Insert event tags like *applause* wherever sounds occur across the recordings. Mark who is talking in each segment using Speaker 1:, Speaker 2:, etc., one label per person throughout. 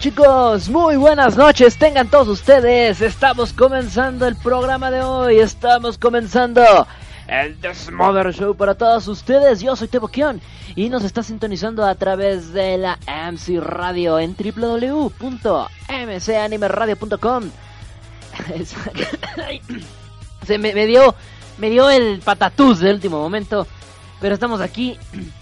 Speaker 1: chicos? Muy buenas noches, tengan todos ustedes. Estamos comenzando el programa de hoy, estamos comenzando el Desmother Show para todos ustedes. Yo soy Tebokion y nos está sintonizando a través de la MC Radio en www.mcanimeradio.com. *laughs* *coughs* Se me, me, dio me dio el patatús de último momento, pero estamos aquí. *coughs*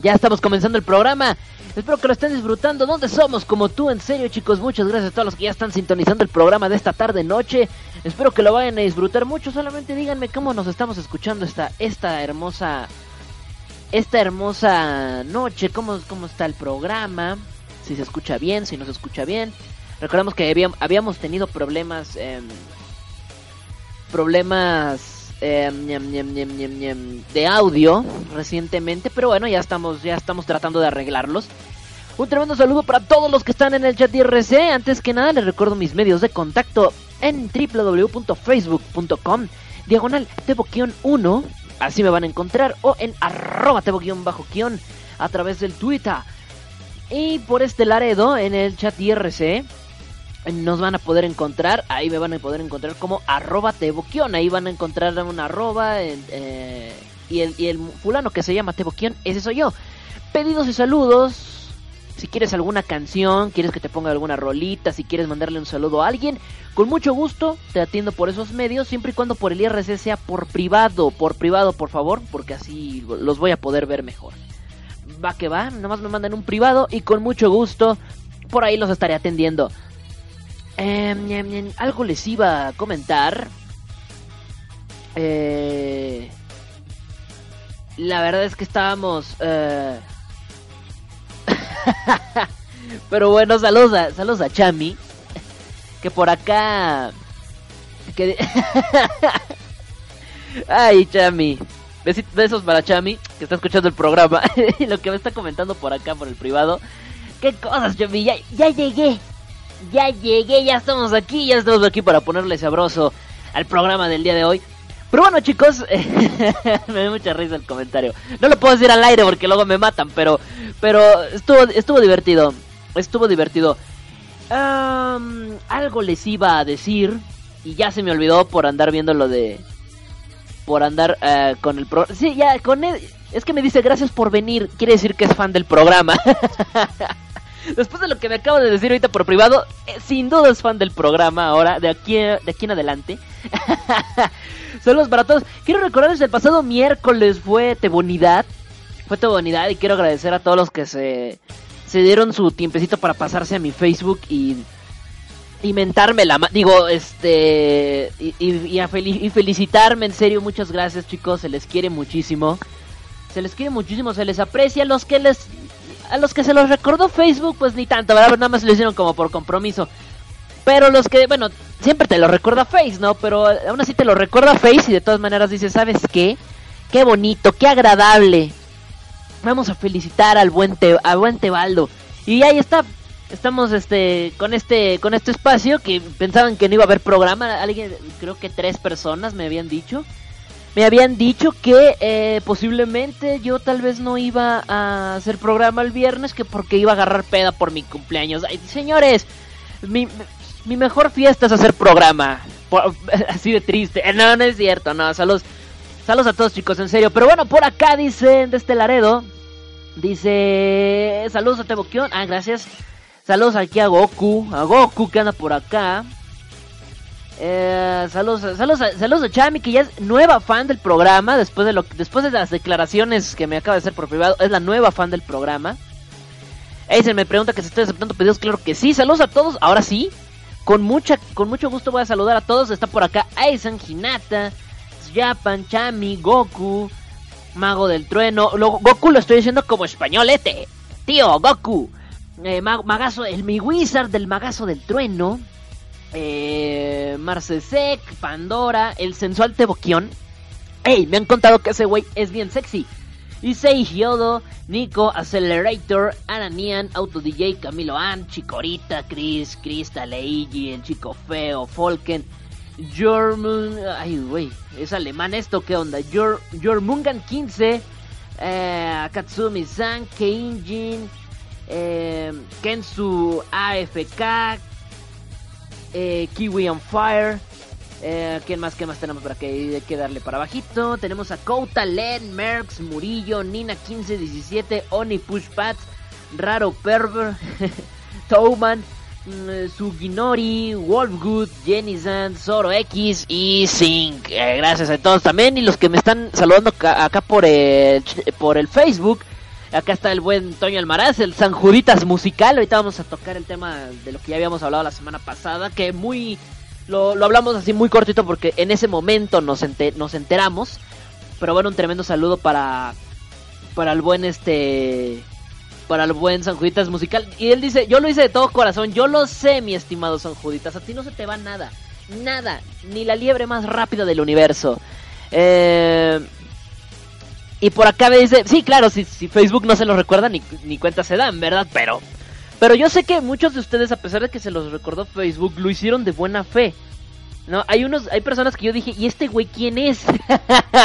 Speaker 1: Ya estamos comenzando el programa. Espero que lo estén disfrutando. ¿Dónde somos? Como tú, en serio, chicos. Muchas gracias a todos los que ya están sintonizando el programa de esta tarde noche. Espero que lo vayan a disfrutar mucho. Solamente díganme cómo nos estamos escuchando esta, esta hermosa. Esta hermosa noche. ¿Cómo, cómo está el programa? Si se escucha bien, si no se escucha bien. Recordamos que habíamos, tenido problemas. Eh, problemas eh, de audio recientemente, pero bueno, ya estamos, ya estamos tratando de arreglarlos. Un tremendo saludo para todos los que están en el chat IRC. Antes que nada, les recuerdo mis medios de contacto en www.facebook.com diagonal teboquion1, así me van a encontrar, o en arroba bajo a través del Twitter. Y por este Laredo, en el chat IRC, nos van a poder encontrar, ahí me van a poder encontrar como arroba teboquion, ahí van a encontrar un arroba eh, y, el, fulano que se llama teboquion, ese soy yo. Pedidos y saludos, si quieres alguna canción, quieres que te ponga alguna rolita, si quieres mandarle un saludo a alguien, con mucho gusto te atiendo por esos medios, siempre y cuando por el IRC sea por privado, por privado por favor, porque así los voy a poder ver mejor. Va que va, nomás me mandan un privado y con mucho gusto por ahí los estaré atendiendo. Eh, algo les iba a comentar. Eh, la verdad es que estábamos... Eh... *laughs* Pero bueno, saludos a, saludos a Chami. Que por acá... Que... *laughs* Ay, Chami. Besos para Chami, que está escuchando el programa. *laughs* lo que me está comentando por acá, por el privado. ¿Qué cosas, Chami? Ya, ya llegué ya llegué, ya estamos aquí, ya estamos aquí para ponerle sabroso al programa del día de hoy. Pero bueno chicos, *laughs* me da mucha risa el comentario. No lo puedo decir al aire porque luego me matan, pero pero estuvo estuvo divertido. Estuvo divertido. algo les iba a decir y ya se me olvidó por andar viendo lo de por andar eh, con el pro Sí, ya con él es que me dice gracias por venir, quiere decir que es fan del programa. *laughs* Después de lo que me acabo de decir ahorita por privado, eh, sin duda es fan del programa ahora, de aquí, de aquí en adelante. *laughs* Saludos para todos. Quiero recordarles el pasado miércoles fue Tebonidad. Fue Tebonidad y quiero agradecer a todos los que se, se dieron su tiempecito para pasarse a mi Facebook y y mentarme la digo este y, y, y, felicitarme en serio muchas gracias chicos se les quiere muchísimo se les quiere muchísimo se les aprecia los que les a los que se los recordó Facebook, pues ni tanto, ¿verdad? Nada más lo hicieron como por compromiso. Pero los que, bueno, siempre te lo recuerda Face, ¿no? Pero aún así te lo recuerda Face y de todas maneras dices, ¿sabes qué? Qué bonito, qué agradable. Vamos a felicitar al buen, te, buen Tebaldo. Y ahí está. Estamos este con este con este espacio que pensaban que no iba a haber programa. Alguien, creo que tres personas me habían dicho me habían dicho que eh, posiblemente yo tal vez no iba a hacer programa el viernes que porque iba a agarrar peda por mi cumpleaños. Ay, señores, mi, mi mejor fiesta es hacer programa. *laughs* así de triste. Eh, no, no es cierto, no. Saludos, saludos a todos chicos, en serio. Pero bueno, por acá dicen de este Laredo. Dice, saludos a Teboquión. Ah, gracias. Saludos aquí a Goku. A Goku que anda por acá. Eh, saludos, saludos, saludos a Chami, que ya es nueva fan del programa. Después de, lo, después de las declaraciones que me acaba de hacer por privado, es la nueva fan del programa. se me pregunta que si estoy aceptando pedidos. Claro que sí. Saludos a todos. Ahora sí. Con, mucha, con mucho gusto voy a saludar a todos. Está por acá Aizen, Hinata, Japan, Chami, Goku, Mago del Trueno. Goku lo estoy diciendo como españolete. Tío, Goku. Eh, magazo, el mi wizard del Magazo del Trueno eh, Marcesec, Pandora, el sensual Teboquión. Ey, me han contado que ese güey es bien sexy. Y Yodo, Nico, Accelerator, Ananian, Auto DJ, Camilo An, Chicorita, Chris, Krista, Leiji, el chico feo, Folken, Jormun, ay güey, es alemán esto, ¿qué onda? Jormungan 15, eh, Katsumi San, Keinjin, eh, Kensu AFK, eh, Kiwi on Fire. Eh, ¿Quién más? ¿Qué más tenemos para que darle para abajito? Tenemos a Kouta, Len, Merx, Murillo, Nina 1517, Oni Pushpats, Raro Perver, *laughs* Touman, mm, Suginori, Wolfgood, Jenny Zand, Zoro X y Zink. Eh, gracias a todos también y los que me están saludando acá, acá por el por el Facebook. Acá está el buen Toño Almaraz, el San Juditas musical. Ahorita vamos a tocar el tema de lo que ya habíamos hablado la semana pasada, que muy lo, lo hablamos así muy cortito porque en ese momento nos, nos enteramos. Pero bueno, un tremendo saludo para para el buen este para el buen San Juditas musical. Y él dice, yo lo hice de todo corazón, yo lo sé, mi estimado San Juditas, a ti no se te va nada, nada, ni la liebre más rápida del universo. Eh, y por acá me dice, sí, claro, si, si Facebook no se lo recuerda, ni, ni cuenta se dan, ¿verdad? Pero, pero yo sé que muchos de ustedes, a pesar de que se los recordó Facebook, lo hicieron de buena fe. No, hay unos, hay personas que yo dije, ¿y este güey quién es?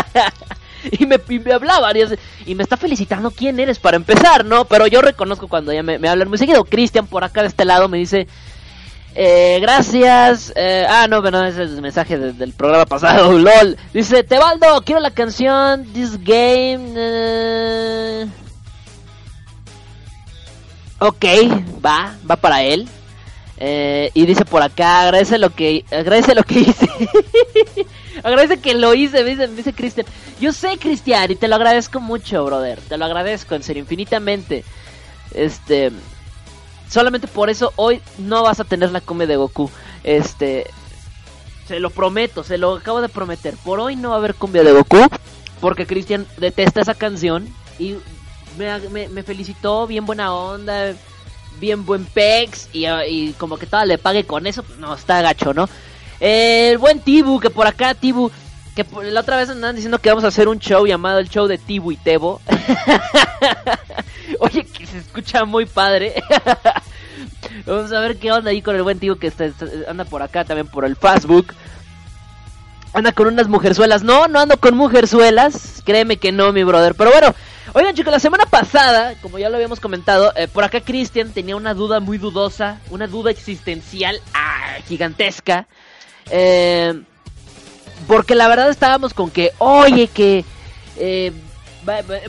Speaker 1: *laughs* y, me, y me hablaban y, y, me está felicitando quién eres para empezar, ¿no? Pero yo reconozco cuando ya me, me hablan muy seguido. Cristian por acá de este lado me dice, eh, gracias. Eh, ah, no, pero ese es el mensaje de, del programa pasado. *laughs* LOL. Dice, Tebaldo, quiero la canción This Game. Uh... Ok, va, va para él. Eh, y dice por acá, agradece lo que, agradece lo que hice. *laughs* agradece que lo hice, me dice, dice Cristian. Yo sé, Cristian, y te lo agradezco mucho, brother. Te lo agradezco, en serio, infinitamente. Este, solamente por eso hoy no vas a tener la come de Goku. Este, se lo prometo, se lo acabo de prometer. Por hoy no va a haber cumbia de Goku. Porque Cristian detesta esa canción. Y me, me, felicitó, bien buena onda. Bien buen pex. Y, como que todo le pague con eso. No, está gacho, ¿no? El buen Tibu, que por acá, Tibu. Que por, la otra vez andan diciendo que vamos a hacer un show llamado el show de Tibu y Tebo. *laughs* Oye, que se escucha muy padre. *laughs* Vamos a ver qué onda ahí con el buen tío que está, anda por acá también por el Facebook. Anda con unas mujerzuelas. No, no ando con mujerzuelas. Créeme que no, mi brother. Pero bueno, oigan chicos, la semana pasada, como ya lo habíamos comentado, eh, por acá Cristian tenía una duda muy dudosa. Una duda existencial ah, gigantesca. Eh, porque la verdad estábamos con que, oye, que... Eh,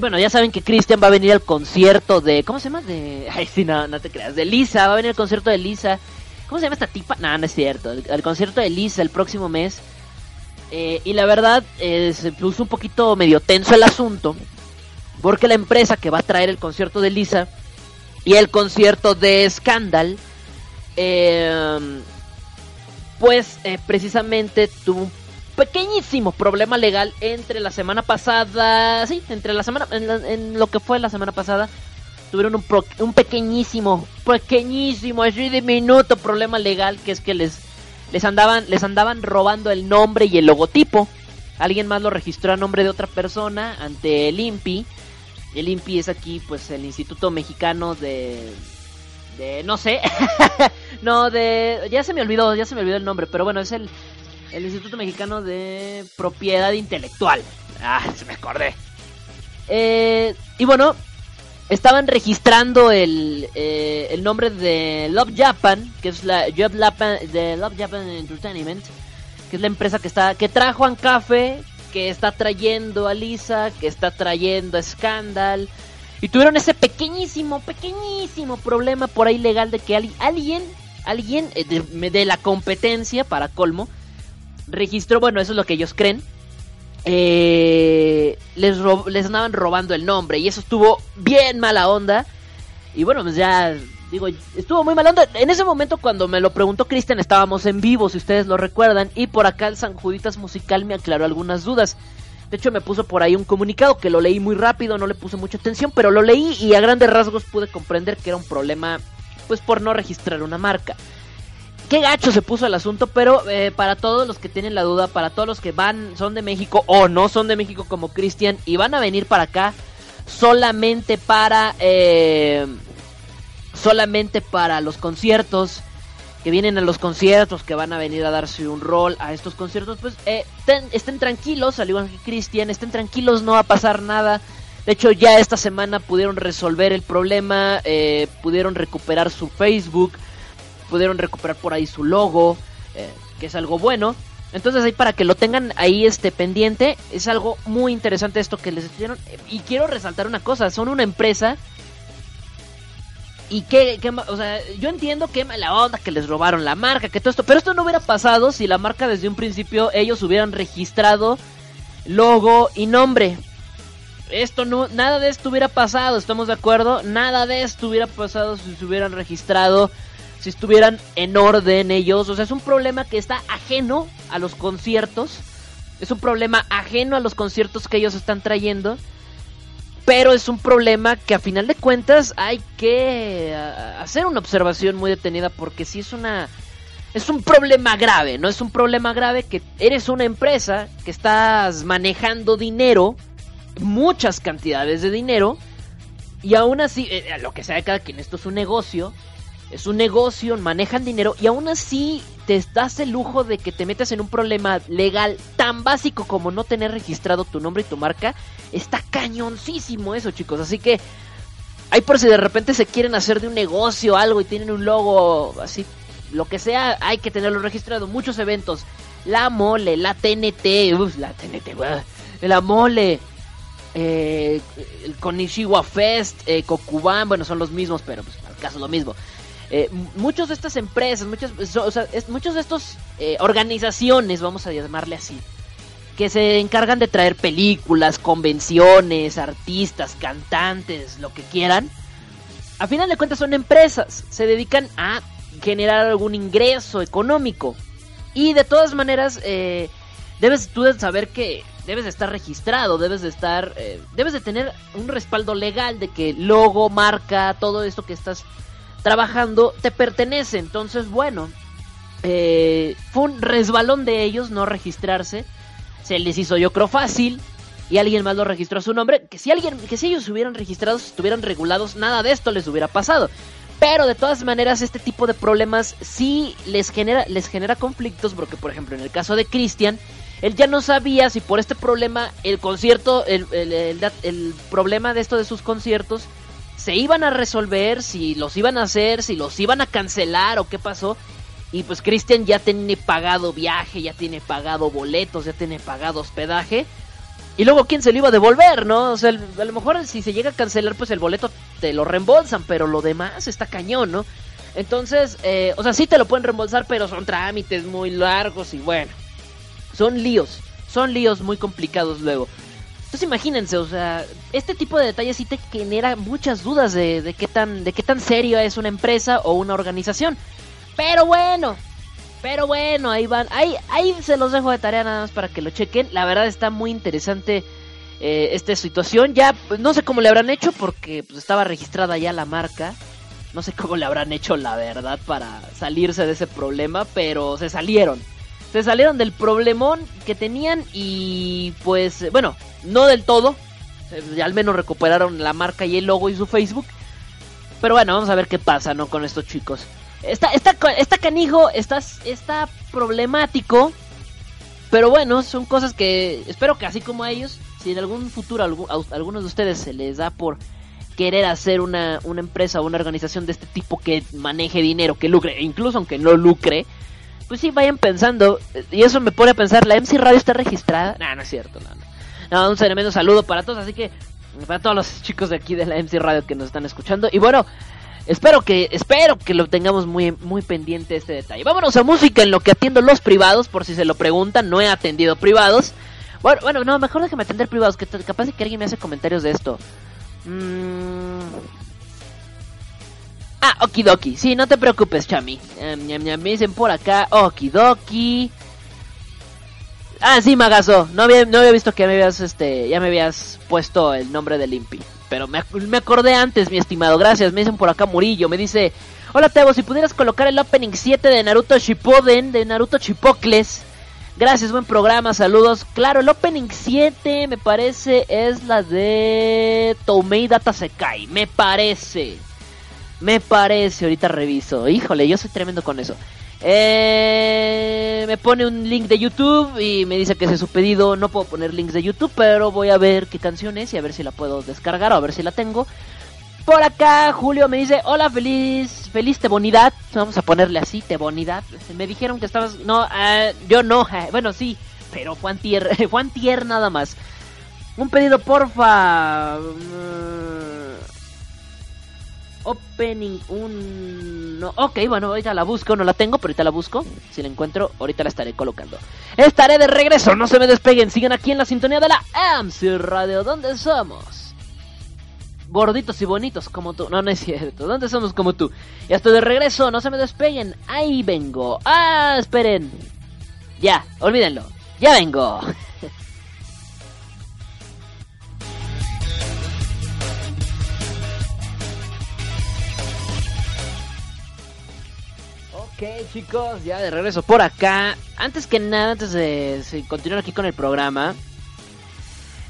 Speaker 1: bueno, ya saben que Cristian va a venir al concierto de. ¿Cómo se llama? De. Ay, sí, no, no te creas. De Lisa, va a venir al concierto de Lisa. ¿Cómo se llama esta tipa? No, no es cierto. Al concierto de Lisa el próximo mes. Eh, y la verdad, eh, se puso un poquito medio tenso el asunto. Porque la empresa que va a traer el concierto de Lisa y el concierto de Scandal. Eh, pues precisamente tuvo un pequeñísimo problema legal entre la semana pasada, sí, entre la semana, en, la, en lo que fue la semana pasada, tuvieron un, pro, un pequeñísimo, pequeñísimo, así diminuto problema legal que es que les, les andaban, les andaban robando el nombre y el logotipo. Alguien más lo registró a nombre de otra persona ante el INPI. El INPI es aquí, pues, el Instituto Mexicano de, de, no sé, *laughs* no de, ya se me olvidó, ya se me olvidó el nombre, pero bueno, es el el Instituto Mexicano de Propiedad Intelectual. Ah, se me acordé. Eh, y bueno, estaban registrando el, eh, el nombre de Love Japan, que es la Love Japan, de Love Japan Entertainment, que es la empresa que está que trajo a Café, que está trayendo a Lisa, que está trayendo a Scandal. Y tuvieron ese pequeñísimo, pequeñísimo problema por ahí legal de que alguien, alguien eh, de, de la competencia, para colmo, registró, bueno, eso es lo que ellos creen. Eh, les, les andaban robando el nombre y eso estuvo bien mala onda. Y bueno, pues ya digo, estuvo muy mala onda. En ese momento cuando me lo preguntó Cristian estábamos en vivo, si ustedes lo recuerdan, y por acá el San Juditas Musical me aclaró algunas dudas. De hecho me puso por ahí un comunicado que lo leí muy rápido, no le puse mucha atención, pero lo leí y a grandes rasgos pude comprender que era un problema pues por no registrar una marca qué gacho se puso el asunto, pero eh, para todos los que tienen la duda, para todos los que van, son de México o no son de México como Cristian y van a venir para acá solamente para, eh, solamente para los conciertos, que vienen a los conciertos, que van a venir a darse un rol a estos conciertos, pues eh, estén tranquilos, al igual que Cristian, estén tranquilos, no va a pasar nada. De hecho, ya esta semana pudieron resolver el problema, eh, pudieron recuperar su Facebook, pudieron recuperar por ahí su logo, eh, que es algo bueno. Entonces ahí para que lo tengan ahí este pendiente, es algo muy interesante esto que les hicieron. Y quiero resaltar una cosa, son una empresa y que, o sea, yo entiendo que la onda que les robaron la marca, que todo esto, pero esto no hubiera pasado si la marca desde un principio ellos hubieran registrado logo y nombre. Esto no, nada de esto hubiera pasado, ¿estamos de acuerdo? Nada de esto hubiera pasado si se hubieran registrado, si estuvieran en orden ellos. O sea, es un problema que está ajeno a los conciertos. Es un problema ajeno a los conciertos que ellos están trayendo. Pero es un problema que a final de cuentas hay que hacer una observación muy detenida porque si es una es un problema grave, no es un problema grave que eres una empresa que estás manejando dinero, muchas cantidades de dinero y aún así eh, lo que sea de cada quien esto es un negocio es un negocio, manejan dinero y aún así te das el lujo de que te metas en un problema legal tan básico como no tener registrado tu nombre y tu marca. Está cañoncísimo eso, chicos. Así que hay por si de repente se quieren hacer de un negocio algo y tienen un logo así, lo que sea, hay que tenerlo registrado. Muchos eventos. La mole, la TNT, uff, la TNT, la mole. Eh, el Konishiwa Fest, eh, Kokuban, bueno, son los mismos, pero pues al caso lo mismo. Eh, muchos de estas empresas, muchos, o sea, muchos de estos eh, organizaciones, vamos a llamarle así, que se encargan de traer películas, convenciones, artistas, cantantes, lo que quieran, a final de cuentas son empresas, se dedican a generar algún ingreso económico. Y de todas maneras, eh, debes tú saber que debes de estar registrado, debes de estar, eh, debes de tener un respaldo legal de que logo, marca, todo esto que estás trabajando te pertenece. Entonces, bueno, eh, fue un resbalón de ellos no registrarse. Se les hizo yo creo fácil y alguien más lo registró a su nombre. Que si alguien, que si ellos hubieran registrado, si estuvieran regulados, nada de esto les hubiera pasado. Pero de todas maneras, este tipo de problemas sí les genera, les genera conflictos. Porque, por ejemplo, en el caso de Christian, él ya no sabía si por este problema el concierto, el, el problema de esto de sus conciertos se iban a resolver, si los iban a hacer, si los iban a cancelar o qué pasó. Y pues Christian ya tiene pagado viaje, ya tiene pagado boletos, ya tiene pagado hospedaje. Y luego quién se lo iba a devolver, ¿no? O sea, a lo mejor si se llega a cancelar, pues el boleto te lo reembolsan, pero lo demás está cañón, ¿no? Entonces, eh, o sea, sí te lo pueden reembolsar, pero son trámites muy largos y bueno, son líos, son líos muy complicados luego. Entonces imagínense, o sea, este tipo de detalles sí te genera muchas dudas de, qué tan de qué tan serio es una empresa o una organización. Pero bueno, pero bueno, ahí van, ahí ahí se los dejo de tarea nada más para que lo chequen. La verdad está muy interesante eh, esta situación. Ya pues, no sé cómo le habrán hecho porque pues, estaba registrada ya la marca. No sé cómo le habrán hecho la verdad para salirse de ese problema, pero se salieron se salieron del problemón que tenían y pues bueno, no del todo, eh, al menos recuperaron la marca y el logo y su Facebook. Pero bueno, vamos a ver qué pasa, ¿no? Con estos chicos. Está, está, está canijo, está, está problemático. Pero bueno, son cosas que espero que así como a ellos, si en algún futuro a algunos de ustedes se les da por querer hacer una, una empresa o una organización de este tipo que maneje dinero, que lucre, incluso aunque no lucre, pues sí, vayan pensando. Y eso me pone a pensar, ¿la MC Radio está registrada? No, no es cierto, no, no. un tremendo saludo para todos, así que para todos los chicos de aquí de la MC Radio que nos están escuchando. Y bueno, espero que espero que lo tengamos muy muy pendiente este detalle. Vámonos a música en lo que atiendo los privados, por si se lo preguntan, no he atendido privados. Bueno, bueno, no, mejor déjame atender privados, que capaz de que alguien me hace comentarios de esto. Mmm... Ah, okidoki. Sí, no te preocupes, Chami. me dicen por acá, okidoki. Ah, sí, Magazo. No había, no había visto que me habías, este, ya me habías puesto el nombre de Limpi. Pero me, me acordé antes, mi estimado. Gracias. Me dicen por acá Murillo. Me dice, hola Tebo, si pudieras colocar el opening 7 de Naruto Shippuden, de Naruto Chipocles. Gracias, buen programa, saludos. Claro, el opening 7 me parece es la de Toumei Data Sekai, me parece. Me parece, ahorita reviso. Híjole, yo soy tremendo con eso. Eh, me pone un link de YouTube y me dice que ese es su pedido. No puedo poner links de YouTube, pero voy a ver qué canción es y a ver si la puedo descargar o a ver si la tengo. Por acá Julio me dice, hola, feliz, feliz Tebonidad. Vamos a ponerle así, Tebonidad. Me dijeron que estabas... No, eh, yo no. *laughs* Bueno, sí, pero Juan Tier, *laughs* Juan Tier nada más. Un pedido, porfa. Opening, un... No, ok, bueno, ahorita la busco, no la tengo, pero ahorita la busco. Si la encuentro, ahorita la estaré colocando. Estaré de regreso, no se me despeguen. Sigan aquí en la sintonía de la AMC Radio, ¿dónde somos? gorditos y bonitos como tú. No, no es cierto. ¿Dónde somos como tú? Ya estoy de regreso, no se me despeguen. Ahí vengo. Ah, esperen. Ya, olvídenlo. Ya vengo. Ok chicos, ya de regreso por acá. Antes que nada, antes de continuar aquí con el programa,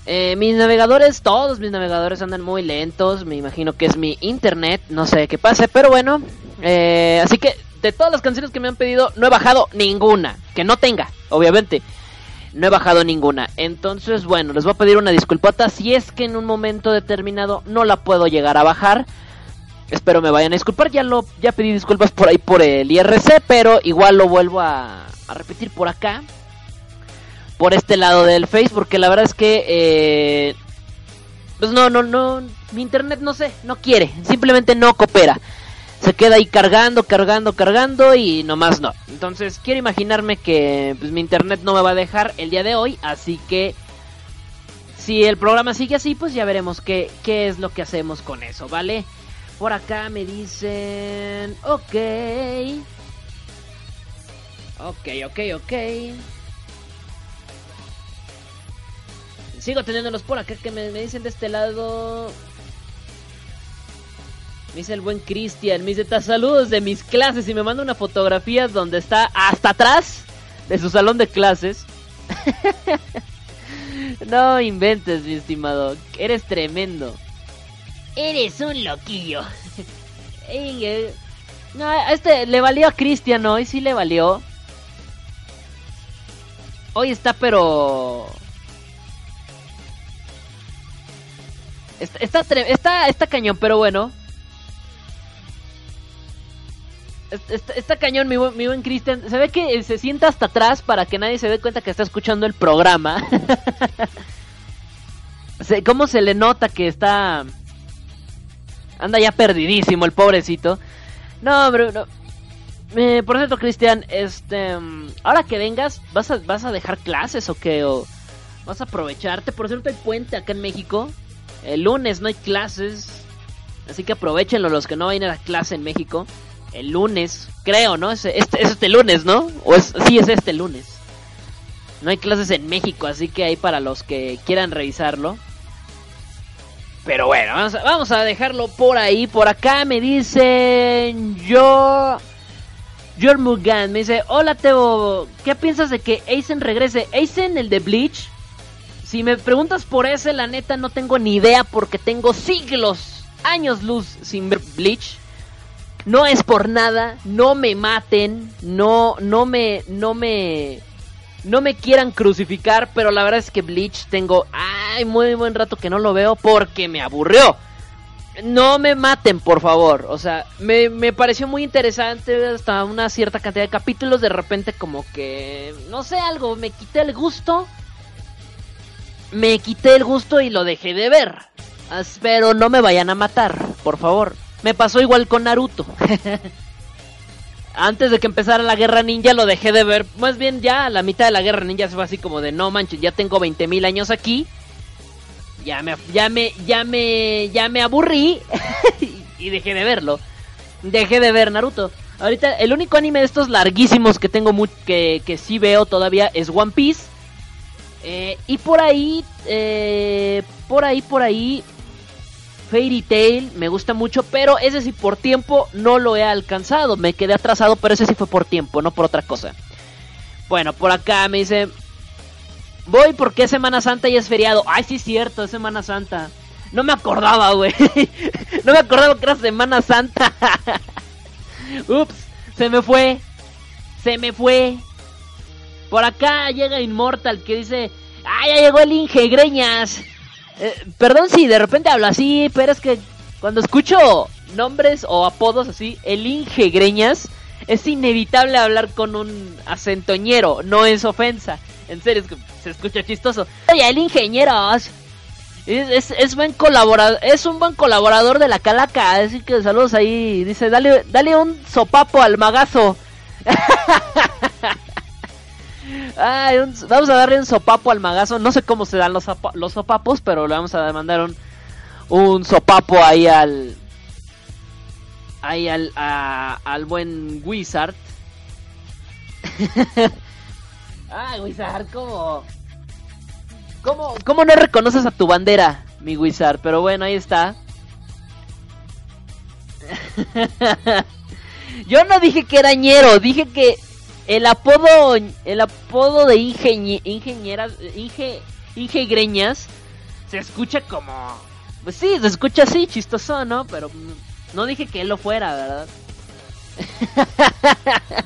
Speaker 1: eh, mis navegadores, todos mis navegadores andan muy lentos. Me imagino que es mi internet. No sé qué pase, pero bueno. Eh, así que de todas las canciones que me han pedido, no he bajado ninguna. Que no tenga, obviamente. No he bajado ninguna. Entonces, bueno, les voy a pedir una disculpata. Si es que en un momento determinado no la puedo llegar a bajar. Espero me vayan a disculpar. Ya lo ya pedí disculpas por ahí por el IRC. Pero igual lo vuelvo a, repetir por acá por este lado del Face, porque la verdad es que, eh, pues no, no, no, mi internet no sé, no quiere, simplemente no coopera. Se queda ahí cargando, cargando, cargando y nomás no. Entonces quiero imaginarme que pues, mi internet no me va a dejar el día de hoy, así que si el programa sigue así, pues ya veremos qué, qué es lo que hacemos con eso, ¿vale? Por acá me dicen, ok. Ok, ok, ok. Sigo teniéndolos por acá que me, dicen de este lado. Me dice el buen Cristian, me dice, saludos de mis clases y me manda una fotografía donde está hasta atrás de su salón de clases. *laughs* no inventes, mi estimado, eres tremendo. Eres un loquillo. *laughs* Eh, no, este le valió a Cristian hoy, sí le valió. Hoy está pero Está, está, está, cañón, pero bueno. Está, cañón, mi mi buen Cristian. Se ve que se sienta hasta atrás para que nadie se dé cuenta que está escuchando el programa. *laughs* ¿Cómo se le nota que está... Anda ya perdidísimo el pobrecito. No, pero... No. Eh, por cierto, Cristian, este... Ahora que vengas, ¿vas a, ¿vas a dejar clases o qué? ¿O vas a aprovecharte? Por cierto, hay puente acá en México. El lunes no hay clases. Así que aprovechenlo los que no vayan a la clase en México. El lunes, creo, ¿no? Es este, es este lunes, ¿no? O es, sí, es este lunes. No hay clases en México, así que hay para los que quieran revisarlo. Pero bueno, vamos a, dejarlo por ahí. Por acá me dicen yo... George Mugan me dice, hola Teo, ¿qué piensas de que Aizen regrese? Aizen, el de Bleach, si me preguntas por ese, la neta no tengo ni idea porque tengo siglos, años luz sin ver Bleach. No es por nada, no me maten, no, no me, no me, no me quieran crucificar, pero la verdad es que Bleach tengo, ay, muy buen rato que no lo veo porque me aburrió. No me maten, por favor. O sea, me, me pareció muy interesante hasta una cierta cantidad de capítulos. De repente como que, no sé, algo, me quité el gusto me quité el gusto y lo dejé de ver. Pero no me vayan a matar, por favor. Me pasó igual con Naruto. *laughs* Antes de que empezara la guerra ninja lo dejé de ver. Más bien ya a la mitad de la guerra ninja se fue así como de no manches, ya tengo 20.000 años aquí. Ya me, ya me, ya me, ya me aburrí *laughs* y dejé de verlo. Dejé de ver Naruto. Ahorita el único anime de estos larguísimos que tengo que, que sí veo todavía es One Piece. Eh, y por ahí, eh, por ahí, por ahí, Fairy Tail me gusta mucho, pero ese sí por tiempo no lo he alcanzado. Me quedé atrasado, pero ese sí fue por tiempo, no por otra cosa. Bueno, por acá me dice, voy porque es Semana Santa y es feriado. Ay, sí cierto, es Semana Santa. No me acordaba, güey. *laughs* no me acordaba que era Semana Santa. *laughs* Ups, se me fue. se me fue. Por acá llega Inmortal que dice, ah, ya llegó el Inge Greñas. Eh, perdón si de repente hablo así, pero es que cuando escucho nombres o apodos así, el Inge Greñas, es inevitable hablar con un acentoñero, no es ofensa. En serio, es que se escucha chistoso. Oye, el ingenieros. Es, es, buen colaborador, es un buen colaborador de la calaca, así que saludos ahí, dice, dale, dale un sopapo al magazo. *laughs* vamos a darle un sopapo al magazo, no sé cómo se dan los, los sopapos, pero le vamos a mandar un, un sopapo ahí al, ahí al, al buen Wizard. *laughs* ah, Wizard, ¿cómo? ¿Cómo, ¿Cómo no reconoces a tu bandera, mi Wizard? Pero bueno, ahí está. *laughs* Yo no dije que era ñero, dije que el apodo el apodo de ingenieras inge, ingegreñas se escucha como pues sí, se escucha así, chistoso, ¿no? Pero no dije que él lo fuera, ¿verdad? *laughs*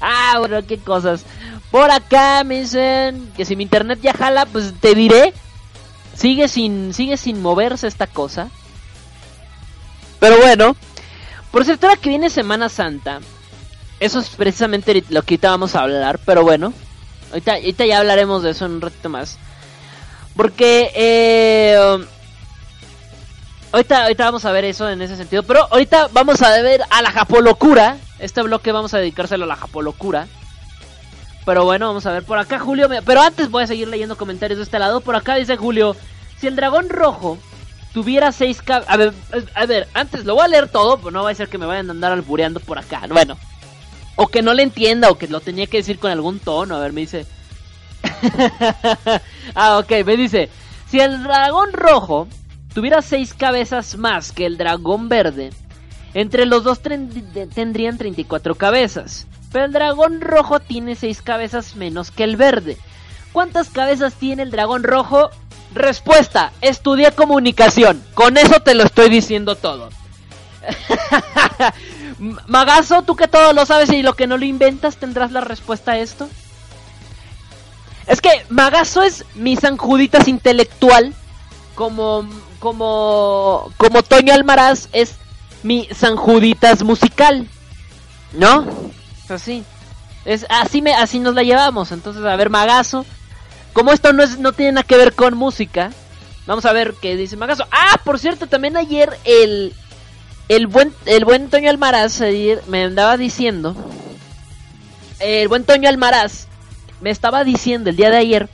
Speaker 1: ah, bueno, qué cosas. Por acá me dicen que si mi internet ya jala, pues te diré. Sigue sin, sigue sin moverse esta cosa. Pero bueno. Por cierto, ahora que viene Semana Santa. Eso es precisamente lo que ahorita vamos a hablar. Pero bueno. Ahorita, ahorita ya hablaremos de eso en un ratito más. Porque eh, Ahorita, ahorita vamos a ver eso en ese sentido. Pero ahorita vamos a ver a la Japolocura. Este bloque vamos a dedicárselo a la Japolocura. Pero bueno, vamos a ver por acá, Julio. Pero antes voy a seguir leyendo comentarios de este lado. Por acá dice Julio: Si el dragón rojo tuviera seis cabezas. A ver, a ver, antes lo voy a leer todo. Pues no va a ser que me vayan a andar albureando por acá. Bueno, o que no le entienda, o que lo tenía que decir con algún tono. A ver, me dice. *laughs* ah, ok, me dice: Si el dragón rojo tuviera seis cabezas más que el dragón verde, entre los dos tendrían 34 cabezas. Pero el dragón rojo tiene seis cabezas menos que el verde. ¿Cuántas cabezas tiene el dragón rojo? Respuesta, estudié comunicación. Con eso te lo estoy diciendo todo. *laughs* Magazo, tú que todo lo sabes y lo que no lo inventas, ¿tendrás la respuesta a esto? Es que Magazo es mi Sanjuditas intelectual como como como Toño Almaraz es mi Sanjuditas musical, ¿no? Así. Es así me así nos la llevamos. Entonces, a ver, Magazo, como esto no es no tiene nada que ver con música, vamos a ver qué dice Magazo. Ah, por cierto, también ayer el el buen el buen Toño Almaraz ayer me andaba diciendo el buen Toño Almaraz me estaba diciendo el día de ayer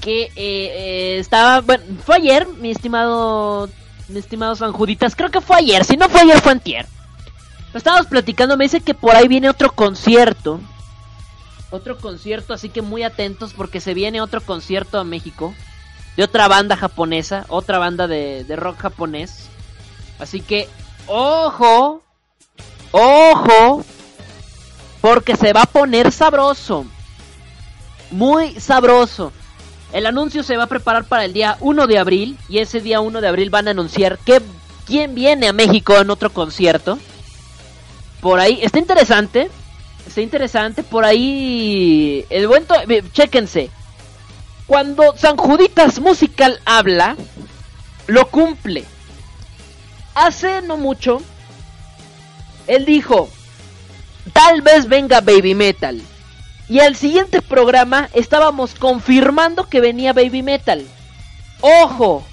Speaker 1: que eh, eh, estaba, bueno, fue ayer, mi estimado, mi estimado San Juditas, creo que fue ayer, si no fue ayer fue antier. estábamos platicando, me dice que por ahí viene otro concierto, otro concierto, así que muy atentos porque se viene otro concierto a México de otra banda japonesa, otra banda de, de rock japonés. Así que, ojo, ojo, porque se va a poner sabroso, muy sabroso. El anuncio se va a preparar para el día 1 de abril y ese día 1 de abril van a anunciar que quién viene a México en otro concierto. Por ahí está interesante, está interesante por ahí el buen chéquense. Cuando San Juditas Musical habla, lo cumple. Hace no mucho él dijo, "Tal vez venga Baby Metal." Y al siguiente programa estábamos confirmando que venía Baby Metal. ¡Ojo!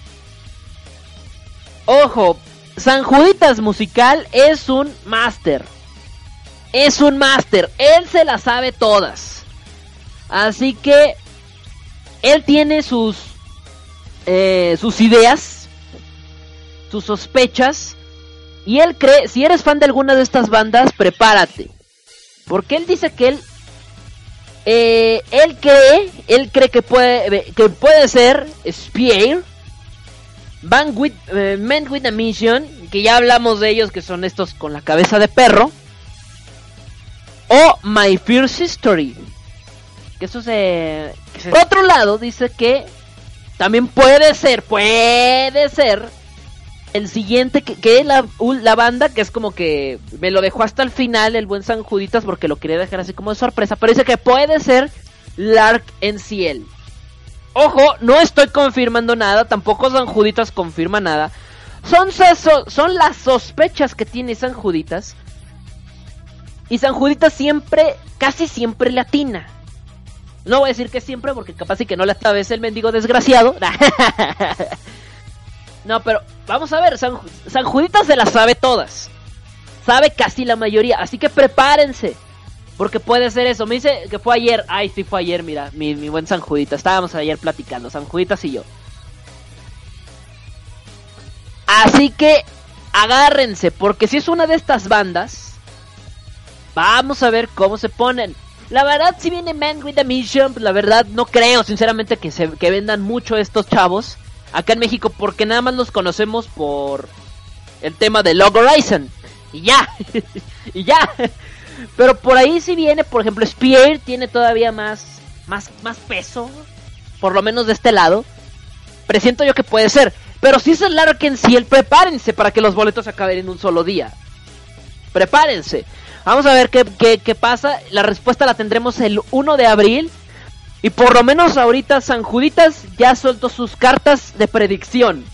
Speaker 1: ¡Ojo! San Juditas Musical es un máster. Es un máster. Él se las sabe todas. Así que él tiene sus eh, sus ideas, sus sospechas. Y él cree, si eres fan de alguna de estas bandas, prepárate. Porque él dice que él eh, él cree, él cree que puede, que puede ser Spear, Van with, eh, Men with a Mission, que ya hablamos de ellos, que son estos con la cabeza de perro, o My First History, que eso se... Por otro lado, dice que también puede ser, puede ser el siguiente que, es la, banda, que es como que me lo dejó hasta el final el buen San Juditas porque lo quería dejar así como de sorpresa, pero dice que puede ser Lark en Ciel. Ojo, no estoy confirmando nada, tampoco San Juditas confirma nada. Son, son las sospechas que tiene San Juditas. Y San Juditas siempre, casi siempre le atina. No voy a decir que siempre, porque capaz y que no le atina el mendigo desgraciado. *laughs* no, pero vamos a ver, San, San Juditas se las sabe todas. Sabe casi la mayoría, así que prepárense. Porque puede ser eso. Me dice que fue ayer. Ay, sí fue ayer, mira. Mi, mi buen San Judita. Estábamos ayer platicando. San Juditas y yo. Así que agárrense. Porque si es una de estas bandas. Vamos a ver cómo se ponen. La verdad, si viene Man with a Mission, pues la verdad no creo, sinceramente, que, se, que vendan mucho estos chavos acá en México, porque nada más los conocemos por el tema de Log Horizon. Y ya, *laughs* y ya. Pero por ahí si viene, por ejemplo, Spear tiene todavía más, más, más peso, por lo menos de este lado. Presiento yo que puede ser. Pero si es el Larkin Ciel, prepárense para que los boletos acaben en un solo día. Prepárense. Vamos a ver qué, qué, qué pasa. La respuesta la tendremos el 1 de abril. Y por lo menos ahorita San Juditas ya suelto sus cartas de predicción.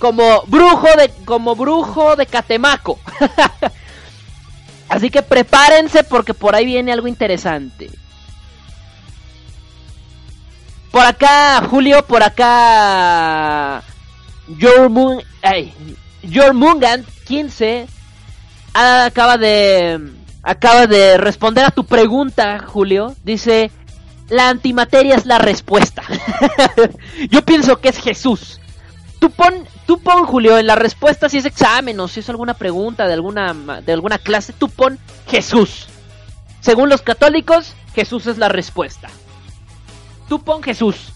Speaker 1: Como brujo de, como brujo de Catemaco. *laughs* Así que prepárense porque por ahí viene algo interesante. Por acá, Julio, por acá. Your 15 acaba de. Acaba de responder a tu pregunta, Julio. Dice: La antimateria es la respuesta. *laughs* Yo pienso que es Jesús. Tú pon, tú pon, Julio, en la respuesta si es examen o si es alguna pregunta de alguna, de alguna clase, tú pon Jesús. Según los católicos, Jesús es la respuesta. Tú pon Jesús.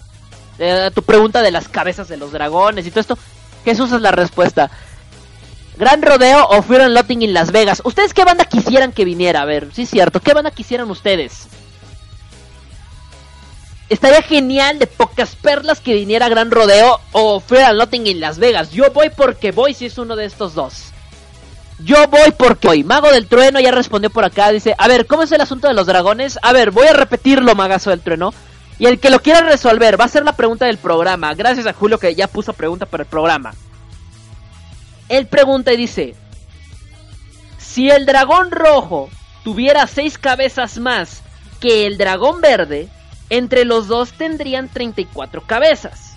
Speaker 1: Eh, tu pregunta de las cabezas de los dragones y todo esto, Jesús es la respuesta. Gran Rodeo o Fear and Lotting en Las Vegas. ¿Ustedes qué banda quisieran que viniera? A ver, sí es cierto. ¿Qué banda quisieran ustedes? Estaría genial de pocas perlas que viniera Gran Rodeo o Fear Lotting en Las Vegas. Yo voy porque voy si es uno de estos dos. Yo voy porque voy. Mago del Trueno ya respondió por acá. Dice, a ver, ¿cómo es el asunto de los dragones? A ver, voy a repetirlo, Magazo del Trueno. Y el que lo quiera resolver va a ser la pregunta del programa. Gracias a Julio que ya puso pregunta para el programa. Él pregunta y dice, si el dragón rojo tuviera seis cabezas más que el dragón verde, entre los dos tendrían 34 cabezas.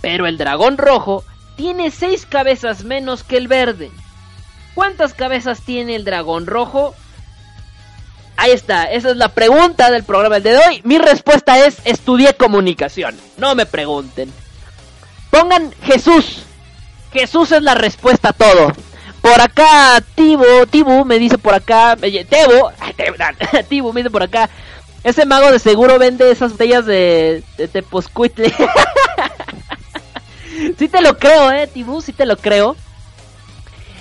Speaker 1: Pero el dragón rojo tiene 6 cabezas menos que el verde. ¿Cuántas cabezas tiene el dragón rojo? Ahí está, esa es la pregunta del programa de hoy. Mi respuesta es estudié comunicación. No me pregunten. Pongan Jesús. Jesús es la respuesta a todo. Por acá, Tibo, Tibu me dice por acá, Tebo, *laughs* *laughs* Tibu me dice por acá, ese mago de seguro vende esas botellas de, de Teposcuitle. *laughs* sí te lo creo, eh, Tibu, sí te lo creo.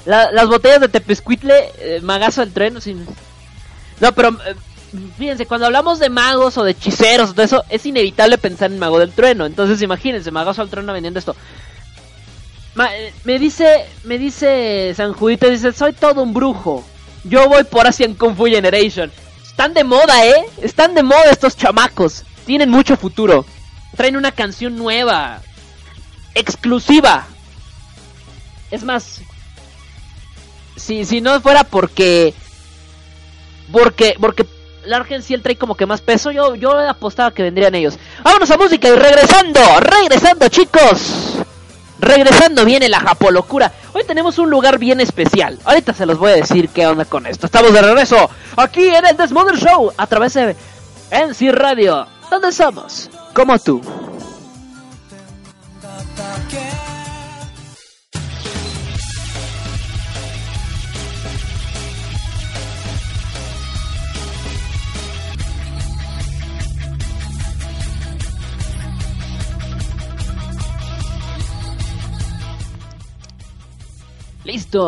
Speaker 1: las botellas de Tepescuitle, eh, magazo del tren, No, pero eh, fíjense, cuando hablamos de magos o de hechiceros, todo eso, es inevitable pensar en mago del trueno. Entonces imagínense, magazo del trueno vendiendo esto. Eh, me dice, me dice San Judito, dice, soy todo un brujo. Yo voy por Asian Kung Fu Generation. Están de moda, ¿eh? Están de moda estos chamacos. Tienen mucho futuro. Traen una canción nueva. Exclusiva. Es más, si, si no fuera porque... Porque, porque Largen sí trae como que más peso, yo, yo apostaba que vendrían ellos. Vámonos a música y regresando, regresando chicos. Regresando viene la Japolocura. Hoy tenemos un lugar bien especial. Ahorita se los voy a decir qué onda con esto. Estamos de regreso aquí en el Desmother Show a través de NC Radio. ¿Dónde somos? Como tú.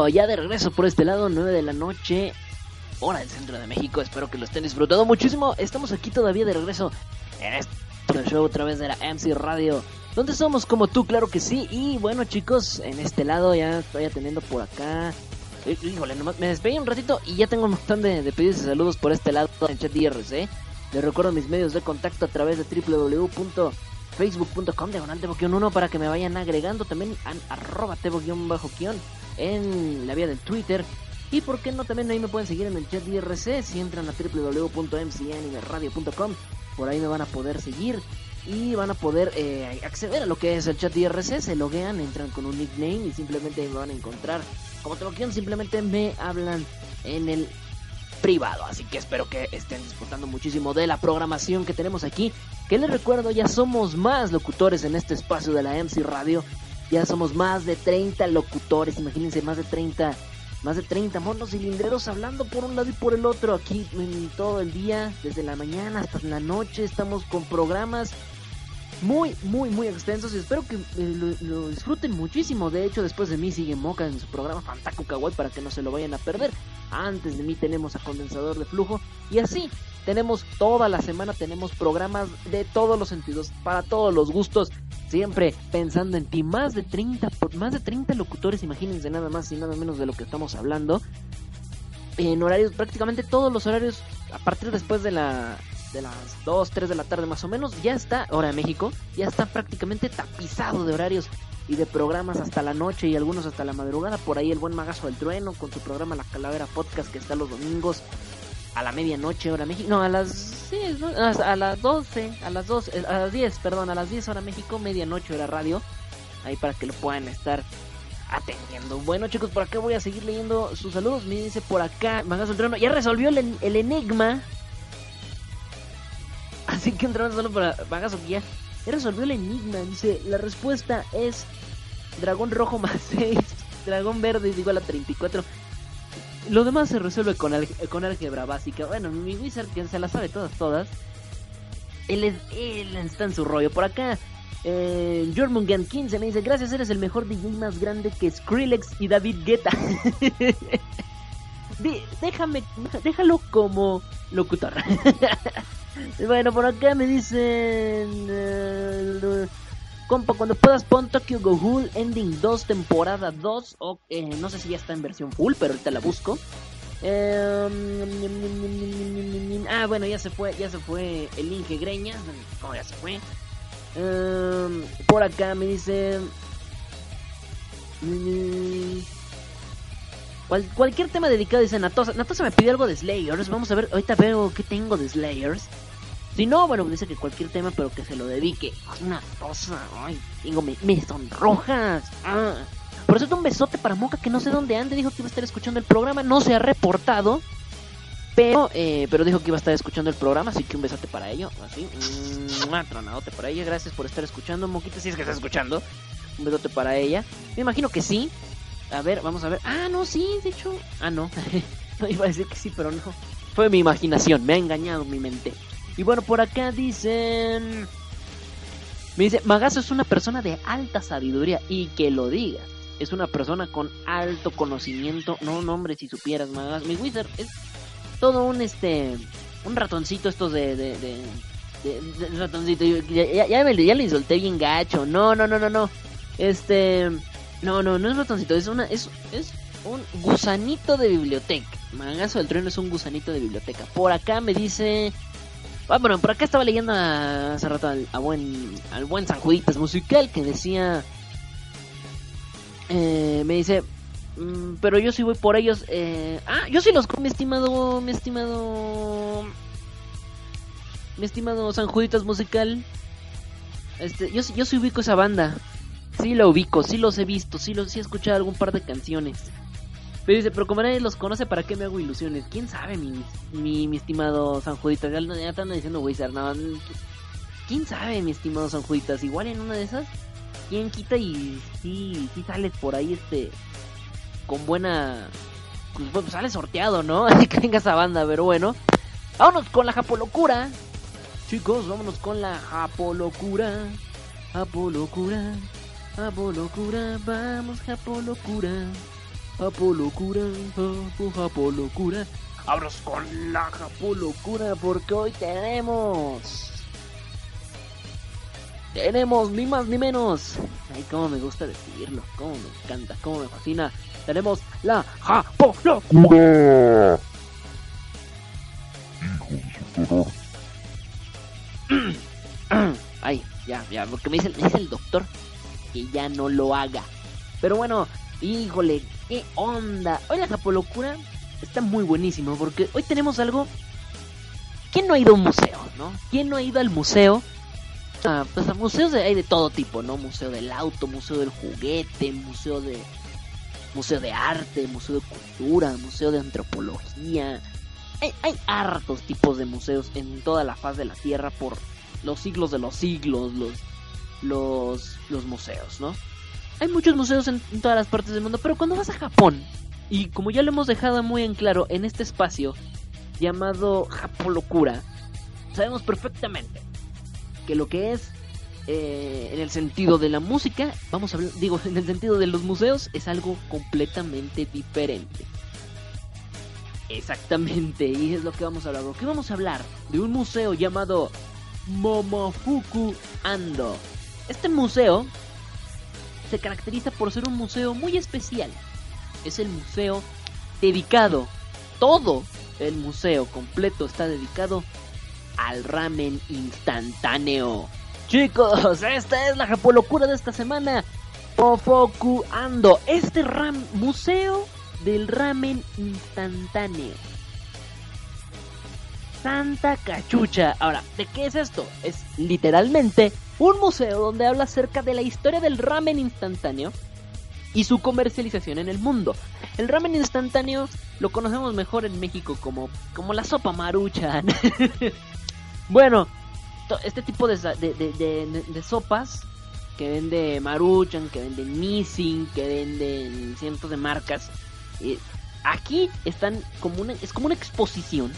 Speaker 1: Ya de regreso por este lado, 9 de la noche, hora del centro de México. Espero que lo estén disfrutando muchísimo. Estamos aquí todavía de regreso en este show a través de la MC Radio donde somos como tú, claro que sí. Y bueno, chicos, en este lado ya estoy atendiendo por acá. Eh, híjole, nomás me despedí un ratito y ya tengo un montón de, pedidos y saludos por este lado en chat IRC. Les recuerdo mis medios de contacto a través de www.facebook.com diagonal 1 para que me vayan agregando también a arroba bajo en la vía del Twitter. Y por qué no, también ahí me pueden seguir en el chat IRC si entran a www.mcnradio.com. Por ahí me van a poder seguir y van a poder eh, acceder a lo que es el chat IRC. Se loguean, entran con un nickname y simplemente me van a encontrar. Como Teboquión, simplemente me hablan en el privado. Así que espero que estén disfrutando muchísimo de la programación que tenemos aquí. Que les recuerdo, ya somos más locutores en este espacio de la MC Radio. Ya somos más de 30 locutores, imagínense, más de 30 más de 30 monos cilindreros hablando por un lado y por el otro aquí en todo el día, desde la mañana hasta la noche, estamos con programas muy, muy, muy extensos y espero que eh, lo, disfruten muchísimo. De hecho, después de mí sigue Moca en su programa Fantaku Kawaii para que no se lo vayan a perder. Antes de mí tenemos a Condensador de Flujo y así tenemos toda la semana, tenemos programas de todos los sentidos, para todos los gustos, siempre pensando en ti. Más de 30, más de 30 locutores, imagínense nada más y nada menos de lo que estamos hablando. En horarios, prácticamente todos los horarios, a partir después de la de las 2, 3 de la tarde más o menos, ya está, hora de México, ya está prácticamente tapizado de horarios y de programas hasta la noche y algunos hasta la madrugada. Por ahí el buen Magazo del Trueno con su programa La Calavera Podcast que está los domingos a la medianoche hora México. No, a las sí, a las 12, a las 12, a las 10, perdón, a las 10 hora México, medianoche hora radio. Ahí para que lo puedan estar atendiendo. Bueno, chicos, por acá voy a seguir leyendo sus saludos. Me dice por acá, Magazo del Trueno, ya resolvió el, el enigma Así que entramos solo para que ya, resolvió el enigma. Dice, la respuesta es dragón rojo más *laughs* 6, dragón verde es igual a 34. Lo demás se resuelve con, con álgebra básica. Bueno, mi wizard que se la sabe todas, todas. Él, es, él está en su rollo. Por acá, eh, 15 me dice, gracias, eres el mejor DJ más grande que Skrillex y David Guetta. *laughs* déjame, déjalo como locutor. *laughs* bueno, por acá me dicen... Eh, compa, cuando puedas pon Tokyo Ghoul Ending 2, temporada 2. O, eh, no sé si ya está en versión full, pero ahorita la busco. Eh, ah, bueno, ya se fue, ya se fue el Inge Greña. ¿Cómo ya se fue? por acá me dice... cualquier tema dedicado dice Natosa. Natosa me pide algo de Slayers. Vamos a ver, ahorita veo qué tengo de Slayers. Si no, bueno, dice que cualquier tema, pero que se lo dedique. Una cosa, ay, tengo, me, me sonrojas. Ah. Por eso un besote para Moca, que no sé dónde ande. Dijo que iba a estar escuchando el programa, no se ha reportado. Pero, eh, pero dijo que iba a estar escuchando el programa, así que un besote para ello. Así, un tronadote para ella. Gracias por estar escuchando, Moquita, si es que está escuchando. Un besote para ella. Me imagino que sí. A ver, vamos a ver. Ah, no, sí, de hecho. Ah, no. *laughs* iba a decir que sí, pero no. Fue mi imaginación, me ha engañado mi mente. Y bueno, por acá dicen... Me dice, Magazo es una persona de alta sabiduría y que lo digas. Es una persona con alto conocimiento. No, no, hombre, si supieras, Magazo. Mi Wizard es todo un, este, un ratoncito estos de... de, de, ratoncito. Ya, ya, ya, le insulté bien gacho. No, no, no, no, no. Este... No, no, no es ratoncito. Es una... Es, es un gusanito de biblioteca. Magazo del trueno es un gusanito de biblioteca. Por acá me dice... Ah, bueno, por acá estaba leyendo hace rato al, buen, al buen San Juditas Musical que decía... Eh, me dice, mm, pero yo sí voy por ellos. Eh, ah, yo sí los mi estimado, mi estimado, mi estimado San Juditas Musical. Este, yo, yo sí ubico esa banda. Sí la ubico, sí los he visto, sí los sí he escuchado algún par de canciones. Pero dice, pero como nadie los conoce, ¿para qué me hago ilusiones? ¿Quién sabe, mi, mi, estimado San Juditas? Ya, están diciendo Wizard, no, ¿Quién sabe, mi estimado San Juditas? Igual en una de esas, ¿quién quita y sí, sí sales por ahí, este, con buena... Pues, pues sale sorteado, ¿no? *laughs* Así que venga esa banda, pero bueno. Vámonos con la Japolocura. Chicos, vámonos con la Japolocura. Japolocura. Japolocura, vamos Japolocura. Japolocura, Japolocura. Abros con la Japolocura porque hoy tenemos tenemos ni más ni menos. Ay, cómo me gusta decirlo, cómo me encanta, cómo me fascina. Tenemos la Japolocura. *clears throat* Ay, ya, ya, porque me dice, me dice el doctor que ya no lo haga. Pero bueno, híjole, qué onda. Hoy la Japolocura está muy buenísimo porque hoy tenemos algo. ¿Quién no ha ido a un museo, no? ¿Quién no ha ido al museo? Ah, pues a museos hay de todo tipo, ¿no? Museo del auto, museo del juguete, museo de museo de arte, museo de cultura, museo de antropología. Hay, hay hartos tipos de museos en toda la faz de la tierra por los siglos de los siglos, los los los museos, ¿no? Hay muchos museos en, todas las partes del mundo, pero cuando vas a Japón, y como ya lo hemos dejado muy en claro en este espacio llamado Japolocura, sabemos perfectamente que lo que es eh, en el sentido de la música, vamos a hablar, digo, *laughs* en el sentido de los museos, es algo completamente diferente. Exactamente, y es lo que vamos a hablar. ¿Qué vamos a hablar? De un museo llamado Momofuku Ando. Este museo se caracteriza por ser un museo muy especial. Es el museo dedicado, todo el museo completo está dedicado al ramen instantáneo. Chicos, esta es la japolocura de esta semana. Momofuku Ando, este ram museo del ramen instantáneo. Santa cachucha. Ahora, ¿de qué es esto? Es literalmente un museo donde habla acerca de la historia del ramen instantáneo y su comercialización en el mundo. El ramen instantáneo lo conocemos mejor en México como, como la sopa maruchan. *laughs* bueno, este tipo de, de, de, de, sopas que vende Maruchan, que venden Missing, que venden cientos de marcas, eh, aquí están como una, es como una exposición,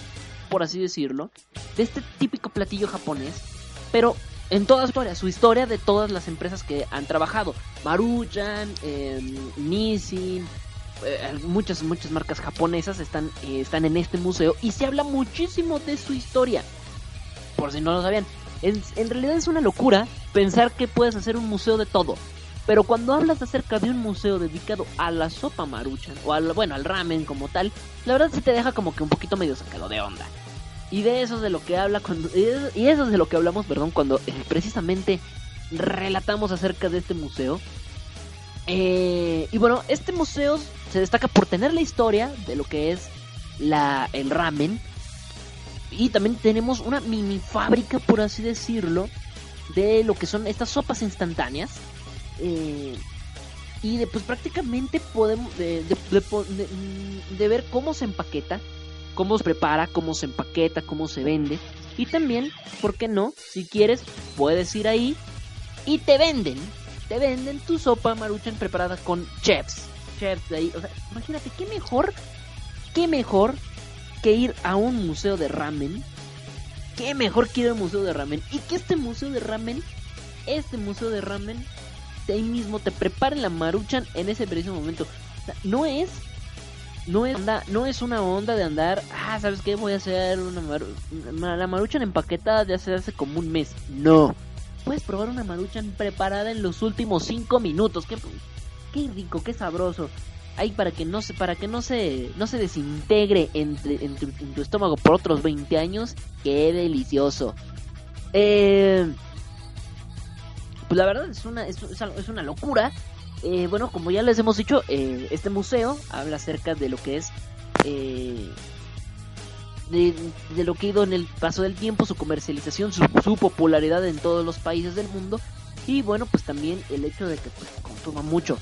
Speaker 1: por así decirlo, de este típico platillo japonés, pero en toda su historia, su historia de todas las empresas que han trabajado. Maruchan, eh, Nissin, eh, muchas, muchas marcas japonesas están, eh, están en este museo y se habla muchísimo de su historia. Por si no lo sabían. En, realidad es una locura pensar que puedes hacer un museo de todo. Pero cuando hablas acerca de un museo dedicado a la sopa maruchan, o al, bueno, al ramen como tal, la verdad se te deja como que un poquito medio sacado de onda. Y de eso es de lo que habla cuando. Y eso es de lo que hablamos, perdón, cuando eh, precisamente relatamos acerca de este museo. Eh, y bueno, este museo se destaca por tener la historia de lo que es la, el ramen. Y también tenemos una mini fábrica, por así decirlo, de lo que son estas sopas instantáneas. Eh, y de, pues prácticamente podemos de, de, ver cómo se empaqueta, cómo se prepara, cómo se empaqueta, cómo se vende. Y también, ¿por qué no? Si quieres, puedes ir ahí y te venden, te venden tu sopa maruchan preparada con chefs. Chefs de ahí, o sea, imagínate, qué mejor, qué mejor que ir a un museo de ramen. Qué mejor que ir a un museo de ramen. Y que este museo de ramen, este museo de ramen, de ahí mismo te preparen la maruchan en ese preciso momento. O sea, no es no es, no es una onda de andar, ah, ¿sabes qué? Voy a hacer una la maruchan empaquetada de hace, hace como un mes. No. Puedes probar una maruchan preparada en los últimos 5 minutos. Qué, qué rico, qué sabroso. Ahí para que no se, para que no se, no se desintegre en, tu, en tu estómago por otros 20 años. Qué delicioso. Eh, pues la verdad es una, es, es una locura. Eh, bueno, como ya les hemos dicho, eh, este museo habla acerca de lo que es eh, de, lo que ha ido en el paso del tiempo, su comercialización, su, su, popularidad en todos los países del mundo y bueno, pues también el hecho de que pues, consuma mucho.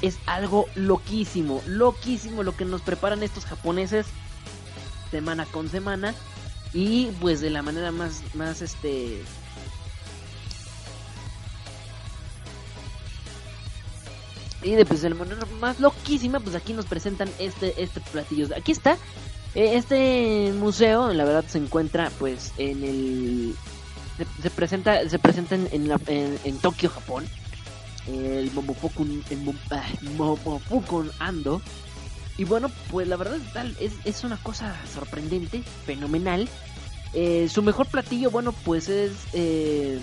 Speaker 1: Es algo loquísimo, loquísimo lo que nos preparan estos japoneses semana con semana y pues de la manera más, más este Y de pues, de la manera más loquísima, pues aquí nos presentan este, este platillo. Aquí está. Eh, este museo, la verdad, se encuentra pues en el... Se, presenta se presenta en, la, en, Tokio, Japón. El Momofukun, el Momofukun Ando. Y bueno, pues la verdad es, es una cosa sorprendente, fenomenal. Eh, su mejor platillo, bueno, pues es... Eh,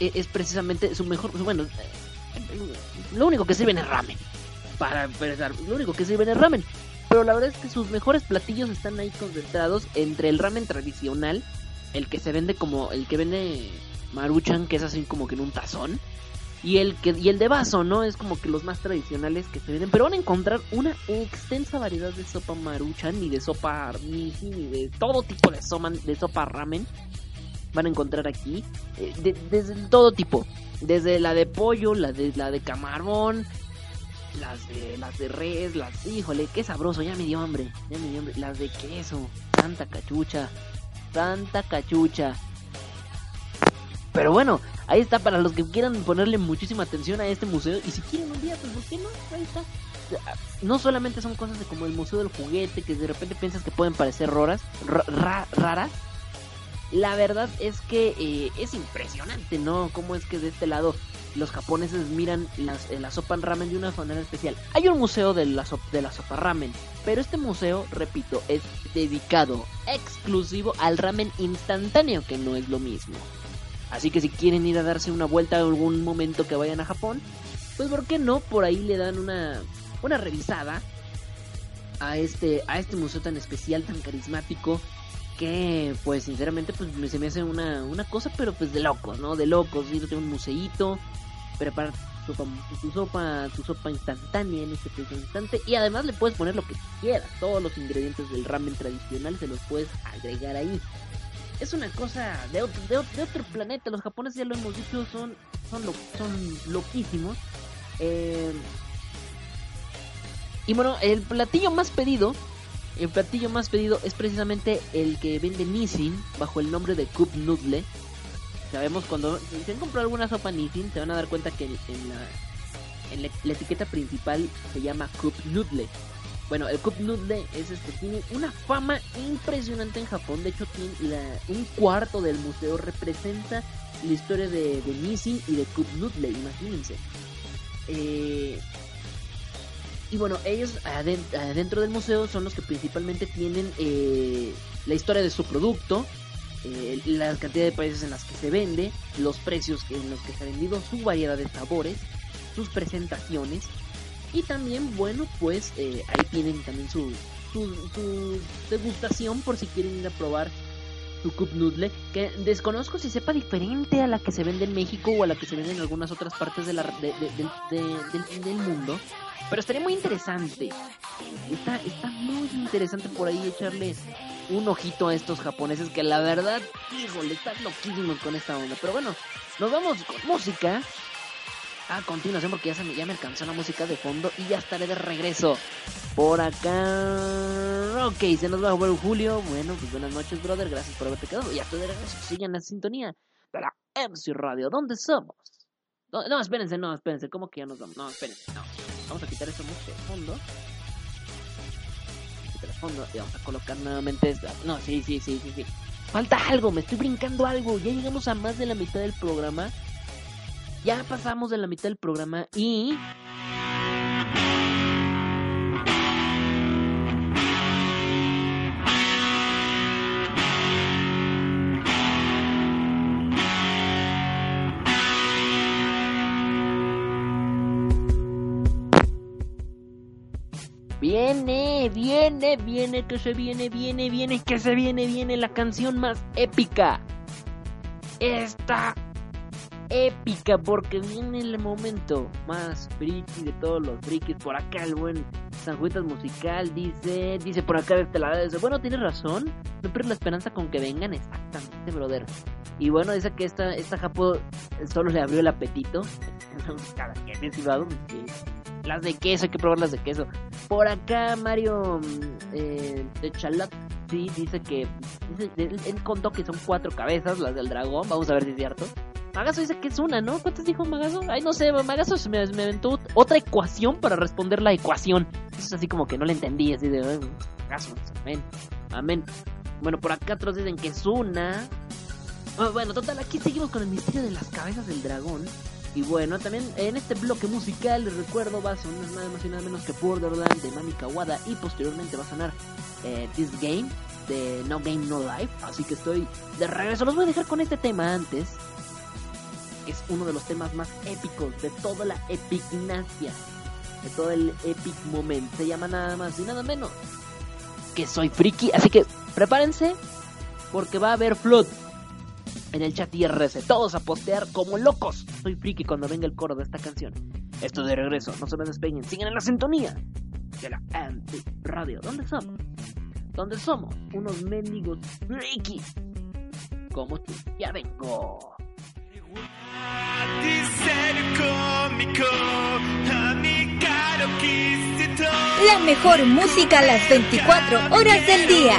Speaker 1: e-, es precisamente su mejor... Bueno, lo único que sirven es ramen. Para empezar, lo único que sirven es ramen. Pero la verdad es que sus mejores platillos están ahí concentrados entre el ramen tradicional, el que se vende como el que vende Maruchan, que es así como que en un tazón, y el que y el de vaso, ¿no? Es como que los más tradicionales que se venden, pero van a encontrar una extensa variedad de sopa Maruchan y de sopa Niji y de todo tipo de sopa de sopa ramen. Van a encontrar aquí eh, desde todo tipo, desde la de pollo, la de la de camarón, las de las de res, las híjole, qué sabroso, ya me dio hambre, ya me dio hambre, las de queso, tanta cachucha, tanta cachucha. Pero bueno, ahí está para los que quieran ponerle muchísima atención a este museo. Y si quieren un día, pues ¿por qué no? Ahí está. No solamente son cosas de como el Museo del Juguete, que de repente piensas que pueden parecer raras, raras. La verdad es que eh, es impresionante, ¿no? Cómo es que de este lado los japoneses miran las, eh, la sopa ramen de una manera especial. Hay un museo de la, sopa ramen, pero este museo, repito, es dedicado exclusivo al ramen instantáneo, que no es lo mismo. Así que si quieren ir a darse una vuelta en algún momento que vayan a Japón, pues por qué no, por ahí le dan una, revisada este, a este museo tan especial, tan carismático, que pues sinceramente pues se me hace una, una cosa pero pues de locos, ¿no? De locos, ir a un museíto, preparar tu tu sopa, tu sopa instantánea en este preciso instante y además le puedes poner lo que quieras, todos los ingredientes del ramen tradicional se los puedes agregar ahí es una cosa de otro, de, otro planeta. Los japoneses ya lo hemos dicho, son, son, son loquísimos. Eh, y bueno, el platillo más pedido, el platillo más pedido es precisamente el que vende Nissin bajo el nombre de Cup Noodle. Sabemos cuando si han comprado alguna sopa Nissin, se van a dar cuenta que en, la, en la, etiqueta principal se llama Cup Noodle. Bueno, el Cup Noodle es este, tiene una fama impresionante en Japón. De hecho, tiene un cuarto del museo representa la historia de, de Nissin y de Cup Noodle, imagínense. Eh, y bueno, ellos adentro del museo son los que principalmente tienen eh, la historia de su producto, eh, la cantidad de países en las que se vende, los precios en los que se ha vendido, su variedad de sabores, sus presentaciones y también, bueno, pues eh, ahí tienen también su, su, degustación por si quieren ir a probar cup noodle, que desconozco si sepa diferente a la que se vende en México o a la que se vende en algunas otras partes de la, del, mundo. Pero estaría muy interesante. Está, está muy interesante por ahí echarle un ojito a estos japoneses que la verdad, híjole, están loquísimos con esta onda. Pero bueno, nos vamos con música a continuación porque ya, se me, ya me alcanzó la música de fondo y ya estaré de regreso por acá. Ok, se nos va a jugar Julio. Bueno, pues buenas noches, brother. Gracias por haberte quedado. Ya estoy de regreso. Sigan la sintonía de la MC Radio. ¿Dónde somos? No, espérense, no, espérense. ¿Cómo que ya nos vamos? No, espérense, no. Vamos a quitar esa música de fondo. Quitar el fondo y vamos a colocar nuevamente esta. No, sí, sí, sí, sí, sí. Falta algo, me estoy brincando algo. Ya llegamos a más de la mitad del programa. Ya pasamos de la mitad del programa y... Viene, viene, viene, que se viene, viene, viene, que se viene, viene la canción más épica. Esta épica porque viene el momento más friki de todos los frikis. Por acá el buen Sanjuitas Musical dice, dice por acá de este lado, dice, bueno, tienes razón, no pierdes la esperanza con que vengan, exactamente, brother. Y bueno, dice que esta, esta Japo solo le abrió el apetito. *laughs* Cada quien es las de queso, hay que probar las de queso. Por acá Mario eh, de sí dice que dice, él contó que son cuatro cabezas las del dragón, vamos a ver si es cierto. Magazo dice que es una, ¿no? ¿Cuántas dijo Magazo? Ay, no sé, Magazo me, me aventó otra ecuación para responder la ecuación. Eso es así como que no le entendí, así de... Magazo, amén, amén. Bueno, por acá otros dicen que es una. Ah, bueno, total, aquí seguimos con el misterio de las cabezas del dragón. Y bueno, también en este bloque musical, les recuerdo, va a sonar nada más y nada menos que Borderland de Mami Kawada. Y posteriormente va a sonar eh, This Game de No Game No Life, así que estoy de regreso. Los voy a dejar con este tema antes, es uno de los temas más épicos de toda la epignacia, de todo el epic moment. Se llama nada más y nada menos que Soy Friki, así que prepárense porque va a haber flood en el chat IRS. Todos a postear como locos. Soy friki cuando venga el coro de esta canción. Esto de regreso, no se me despeguen, sigan en la sintonía de la Anti Radio. ¿Dónde somos? ¿Dónde somos? Unos mendigos friki. Como tú. Ya vengo.
Speaker 2: La mejor música a las 24 horas del día.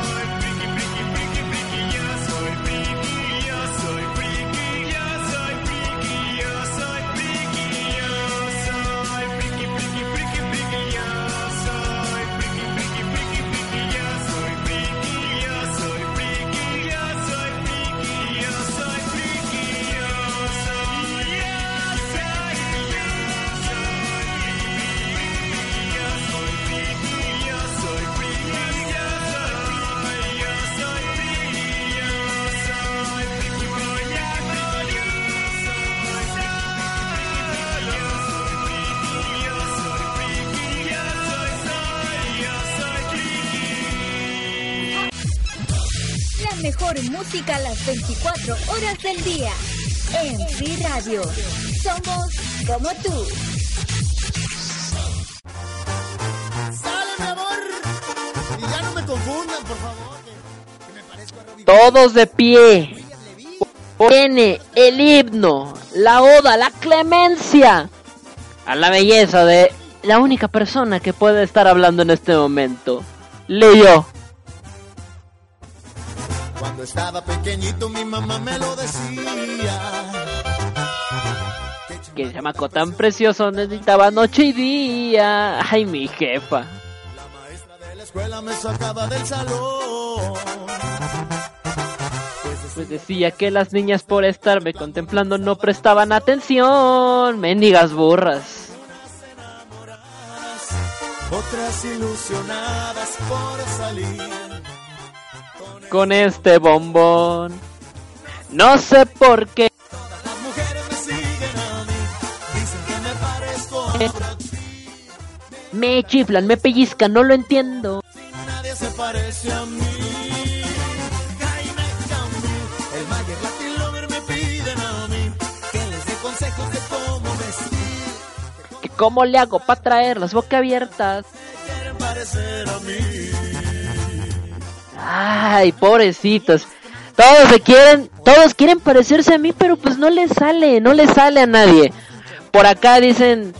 Speaker 2: mejor música a las 24 horas del día. En Free Radio. Somos como tú.
Speaker 3: ¡Sale, mi amor! Y ya no me confundan, por favor. Que, que me parezco a Robbie
Speaker 1: Todos de pie. Viene el himno, la oda, la clemencia a la belleza de la única persona que puede estar hablando en este momento. Leo.
Speaker 3: Cuando estaba pequeñito mi mamá me lo decía.
Speaker 1: Que el chamaco tan precioso necesitaba noche y día. Ay, mi jefa.
Speaker 3: La maestra de la escuela me sacaba del salón.
Speaker 1: Pues decía que las niñas por estarme contemplando no prestaban atención. Mendigas burras.
Speaker 3: Otras ilusionadas por salir.
Speaker 1: Con este bombón. No sé por qué.
Speaker 3: Las mujeres me siguen a mí. Dicen que me parezco a Brad Pitt.
Speaker 1: Me chiflan, me pellizcan, no lo entiendo.
Speaker 3: Nadie se parece a mí. Cómo
Speaker 1: le hago para traer las boca abiertas.
Speaker 3: Quieren parecer a mí.
Speaker 1: Ay, pobrecitos. Todos se quieren, todos quieren parecerse a mí, pero pues no les sale, no les sale a nadie. Por acá dicen,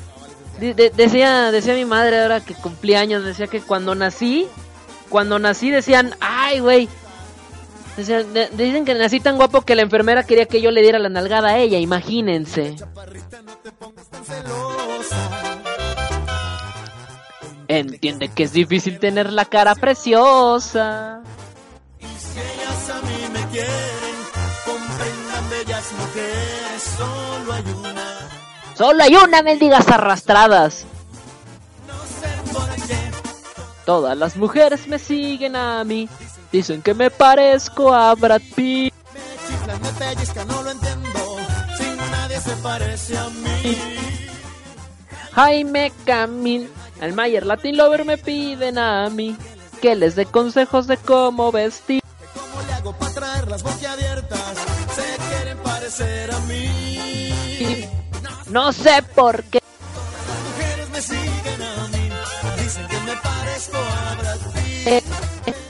Speaker 1: de- de- decía, decía mi madre ahora que cumplí años, decía que cuando nací, cuando nací decían, ay, güey. Decían- de- dicen que nací tan guapo que la enfermera quería que yo le diera la nalgada a ella, imagínense. Entiende que es difícil tener la cara preciosa.
Speaker 3: Quieren, comprendan bellas mujeres, solo hay una.
Speaker 1: Solo hay una mendigas arrastradas.
Speaker 3: No sé por qué.
Speaker 1: Todas las mujeres me siguen a mí. Dicen que me parezco a Brad Pitt.
Speaker 3: Me chiflan, me pellizcan, no lo entiendo. Si nadie se parece a mí.
Speaker 1: Jaime Camil, el Mayer Latin Lover me piden a mí. Que les dé consejos de cómo vestir.
Speaker 3: Parecer a mí.
Speaker 1: No sé por qué.
Speaker 3: Las mujeres me siguen a mí. Dicen que me parezco a Brad Pitt.
Speaker 1: eh,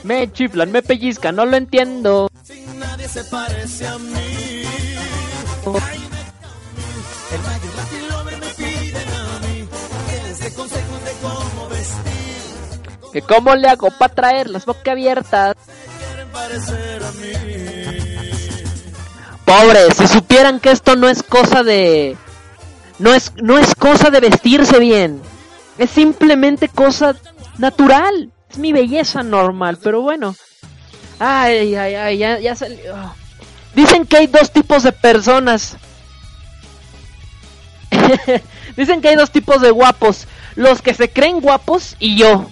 Speaker 1: Me chiflan, me pellizcan, no lo entiendo.
Speaker 3: Si nadie se parece a mí. El Mayer Latin Lover me piden a mí. Que les dé consejos de cómo vestir.
Speaker 1: Que cómo le hago para traer las boca abiertas.
Speaker 3: Quieren parecer a mí.
Speaker 1: Pobres, si supieran que esto no es cosa de... No es, no es cosa de vestirse bien. Es simplemente cosa natural. Es mi belleza normal, pero bueno. Ay, ay, ay, ya, ya salió. Dicen que hay dos tipos de personas. *laughs* Dicen que hay dos tipos de guapos. Los que se creen guapos y yo.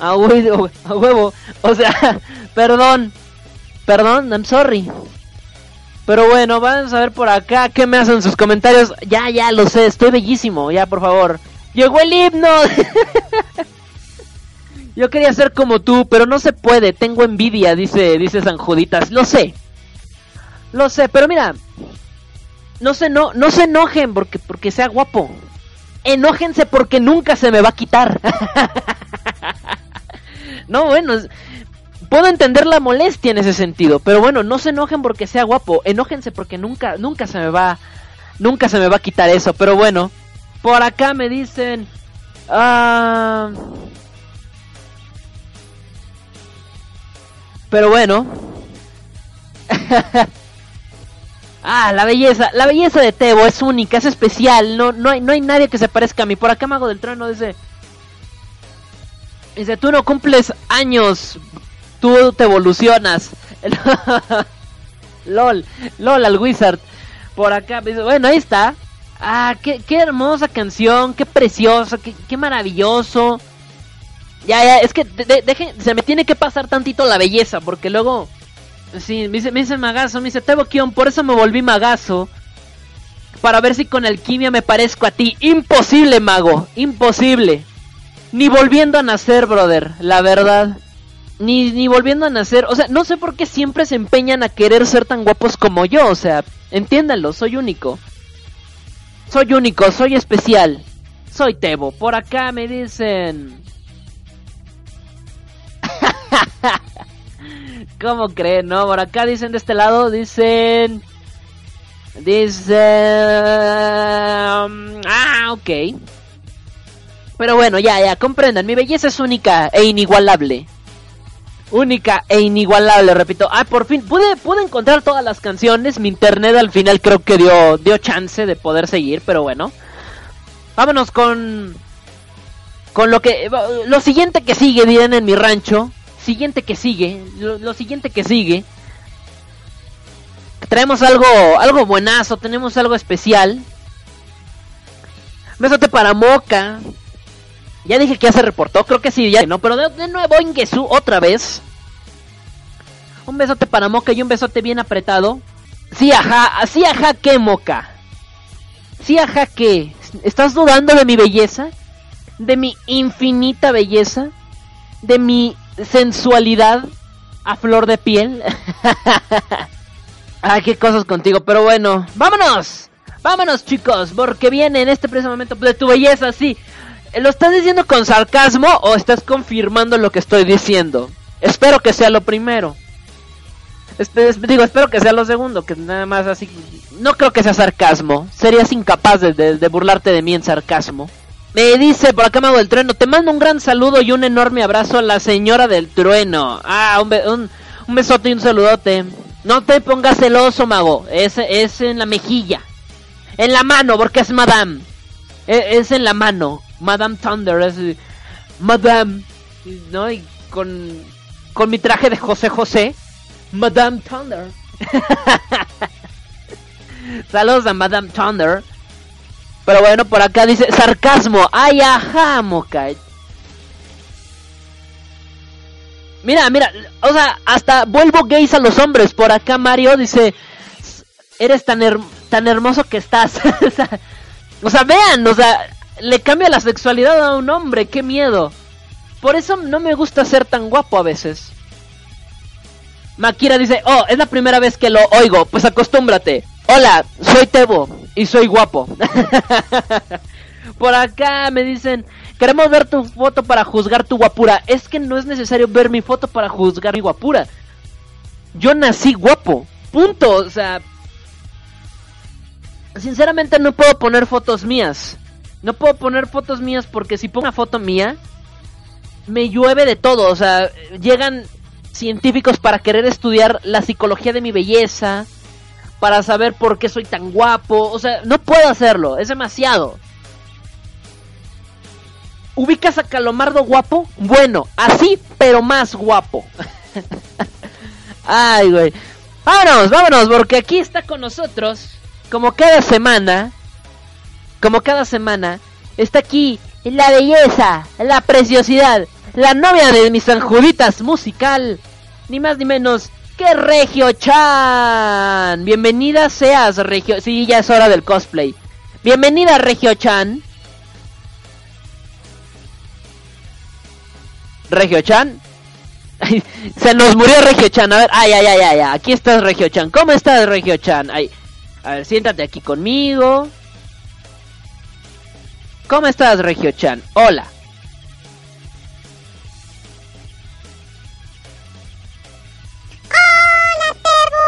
Speaker 1: A huevo, a huevo. O sea, *laughs* perdón. Perdón, I'm sorry. Pero bueno, vamos a ver por acá qué me hacen sus comentarios. Ya, ya lo sé, estoy bellísimo. Ya, por favor. Llegó el himno. *laughs* Yo quería ser como tú, pero no se puede. Tengo envidia, dice, dice San Juditas. Lo sé. Lo sé, pero mira. No se, no, no se enojen porque, porque sea guapo. Enójense porque nunca se me va a quitar. *laughs* no, bueno, puedo entender la molestia en ese sentido, pero bueno, no se enojen porque sea guapo, enójense porque nunca, nunca se me va, nunca se me va a quitar eso, pero bueno, por acá me dicen, ah, pero bueno, *laughs* ah, la belleza, la belleza de Tebo es única, es especial, no, no hay, no hay nadie que se parezca a mí, por acá Mago del Trueno dice, dice, tú no cumples años, tú te evolucionas. *laughs* LOL, LOL al Wizard. Por acá, bueno, ahí está. Ah, qué, qué hermosa canción, qué precioso, qué, qué maravilloso. Ya, ya, es que de- de- dejen, se me tiene que pasar tantito la belleza, porque luego... Sí, me dice, me dice magazo, me dice, Tebo Kion, por eso me volví magazo. Para ver si con alquimia me parezco a ti. Imposible, mago, imposible. Ni volviendo a nacer, brother, la verdad. Ni, ni volviendo a nacer. O sea, no sé por qué siempre se empeñan a querer ser tan guapos como yo. O sea, entiéndanlo, soy único. Soy único, soy especial. Soy Tebo. Por acá me dicen... *laughs* ¿Cómo creen, no? Por acá dicen de este lado, dicen... Dice... Ah, ok. Pero bueno, ya, ya, comprendan, mi belleza es única e inigualable. Única e inigualable, repito. Ah, por fin pude, pude encontrar todas las canciones. Mi internet al final creo que dio, dio chance de poder seguir, pero bueno. Vámonos con. Con lo que. Lo siguiente que sigue, dirán en mi rancho. Siguiente que sigue. Lo, lo siguiente que sigue. Traemos algo. Algo buenazo. Tenemos algo especial. Besote para Moca. Ya dije que ya se reportó, creo que sí, ya no, pero de, nuevo Ingesu otra vez. Un besote para Moca y un besote bien apretado. Sí, ajá, sí, ajá, que Moca. Sí, ajá, que. ¿Estás dudando de mi belleza? ¿De mi infinita belleza? ¿De mi sensualidad a flor de piel? Ay, *laughs* qué cosas contigo, pero bueno, vámonos. Vámonos, chicos, porque viene en este preciso momento de tu belleza, sí. ¿Lo estás diciendo con sarcasmo o estás confirmando lo que estoy diciendo? Espero que sea lo primero. Espe- es- digo, espero que sea lo segundo, que nada más así. No creo que sea sarcasmo. Serías incapaz de, burlarte de mí en sarcasmo. Me dice por acá Mago del Trueno, te mando un gran saludo y un enorme abrazo a la señora del trueno. Ah, un, be- un besote y un saludote. No te pongas celoso, Mago. Es, es en la mejilla. En la mano, porque es Madame. E- Es, en la mano. Madame Thunder. Es, Madame. ¿No? Y con, con mi traje de José José. Madame Thunder. *laughs* Saludos a Madame Thunder. Pero bueno, por acá dice sarcasmo. Ay, ajá, moca. Mira, mira, o sea, hasta vuelvo gays a los hombres. Por acá Mario dice, eres tan, her- tan hermoso que estás. *laughs* o sea, vean, o sea, le cambia la sexualidad a un hombre, qué miedo. Por eso no me gusta ser tan guapo a veces. Makira dice, oh, es la primera vez que lo oigo, pues acostúmbrate. Hola, soy Tebo y soy guapo. *laughs* Por acá me dicen, queremos ver tu foto para juzgar tu guapura. Es que no es necesario ver mi foto para juzgar mi guapura. Yo nací guapo. Punto. O sea, sinceramente no puedo poner fotos mías. No puedo poner fotos mías porque si pongo una foto mía, me llueve de todo. O sea, llegan científicos para querer estudiar la psicología de mi belleza, para saber por qué soy tan guapo. O sea, no puedo hacerlo, es demasiado. ¿Ubicas a Calomardo guapo? Bueno, así, pero más guapo. *laughs* Ay, güey. Vámonos, vámonos, porque aquí está con nosotros, como cada semana, como cada semana, está aquí la belleza, la preciosidad, la novia de mis sanjuditas musical, ni más ni menos que Regio Chan. Bienvenida seas, Regio. Sí, ya es hora del cosplay. Bienvenida, Regio Chan. Regio Chan. Se nos murió Regio Chan. A ver, ay, ay, ay, ay. Aquí estás, Regio Chan. ¿Cómo estás, Regio Chan? Ay, a ver, siéntate aquí conmigo. ¿Cómo estás, Regio Chan? Hola.
Speaker 4: Hola, Terbo.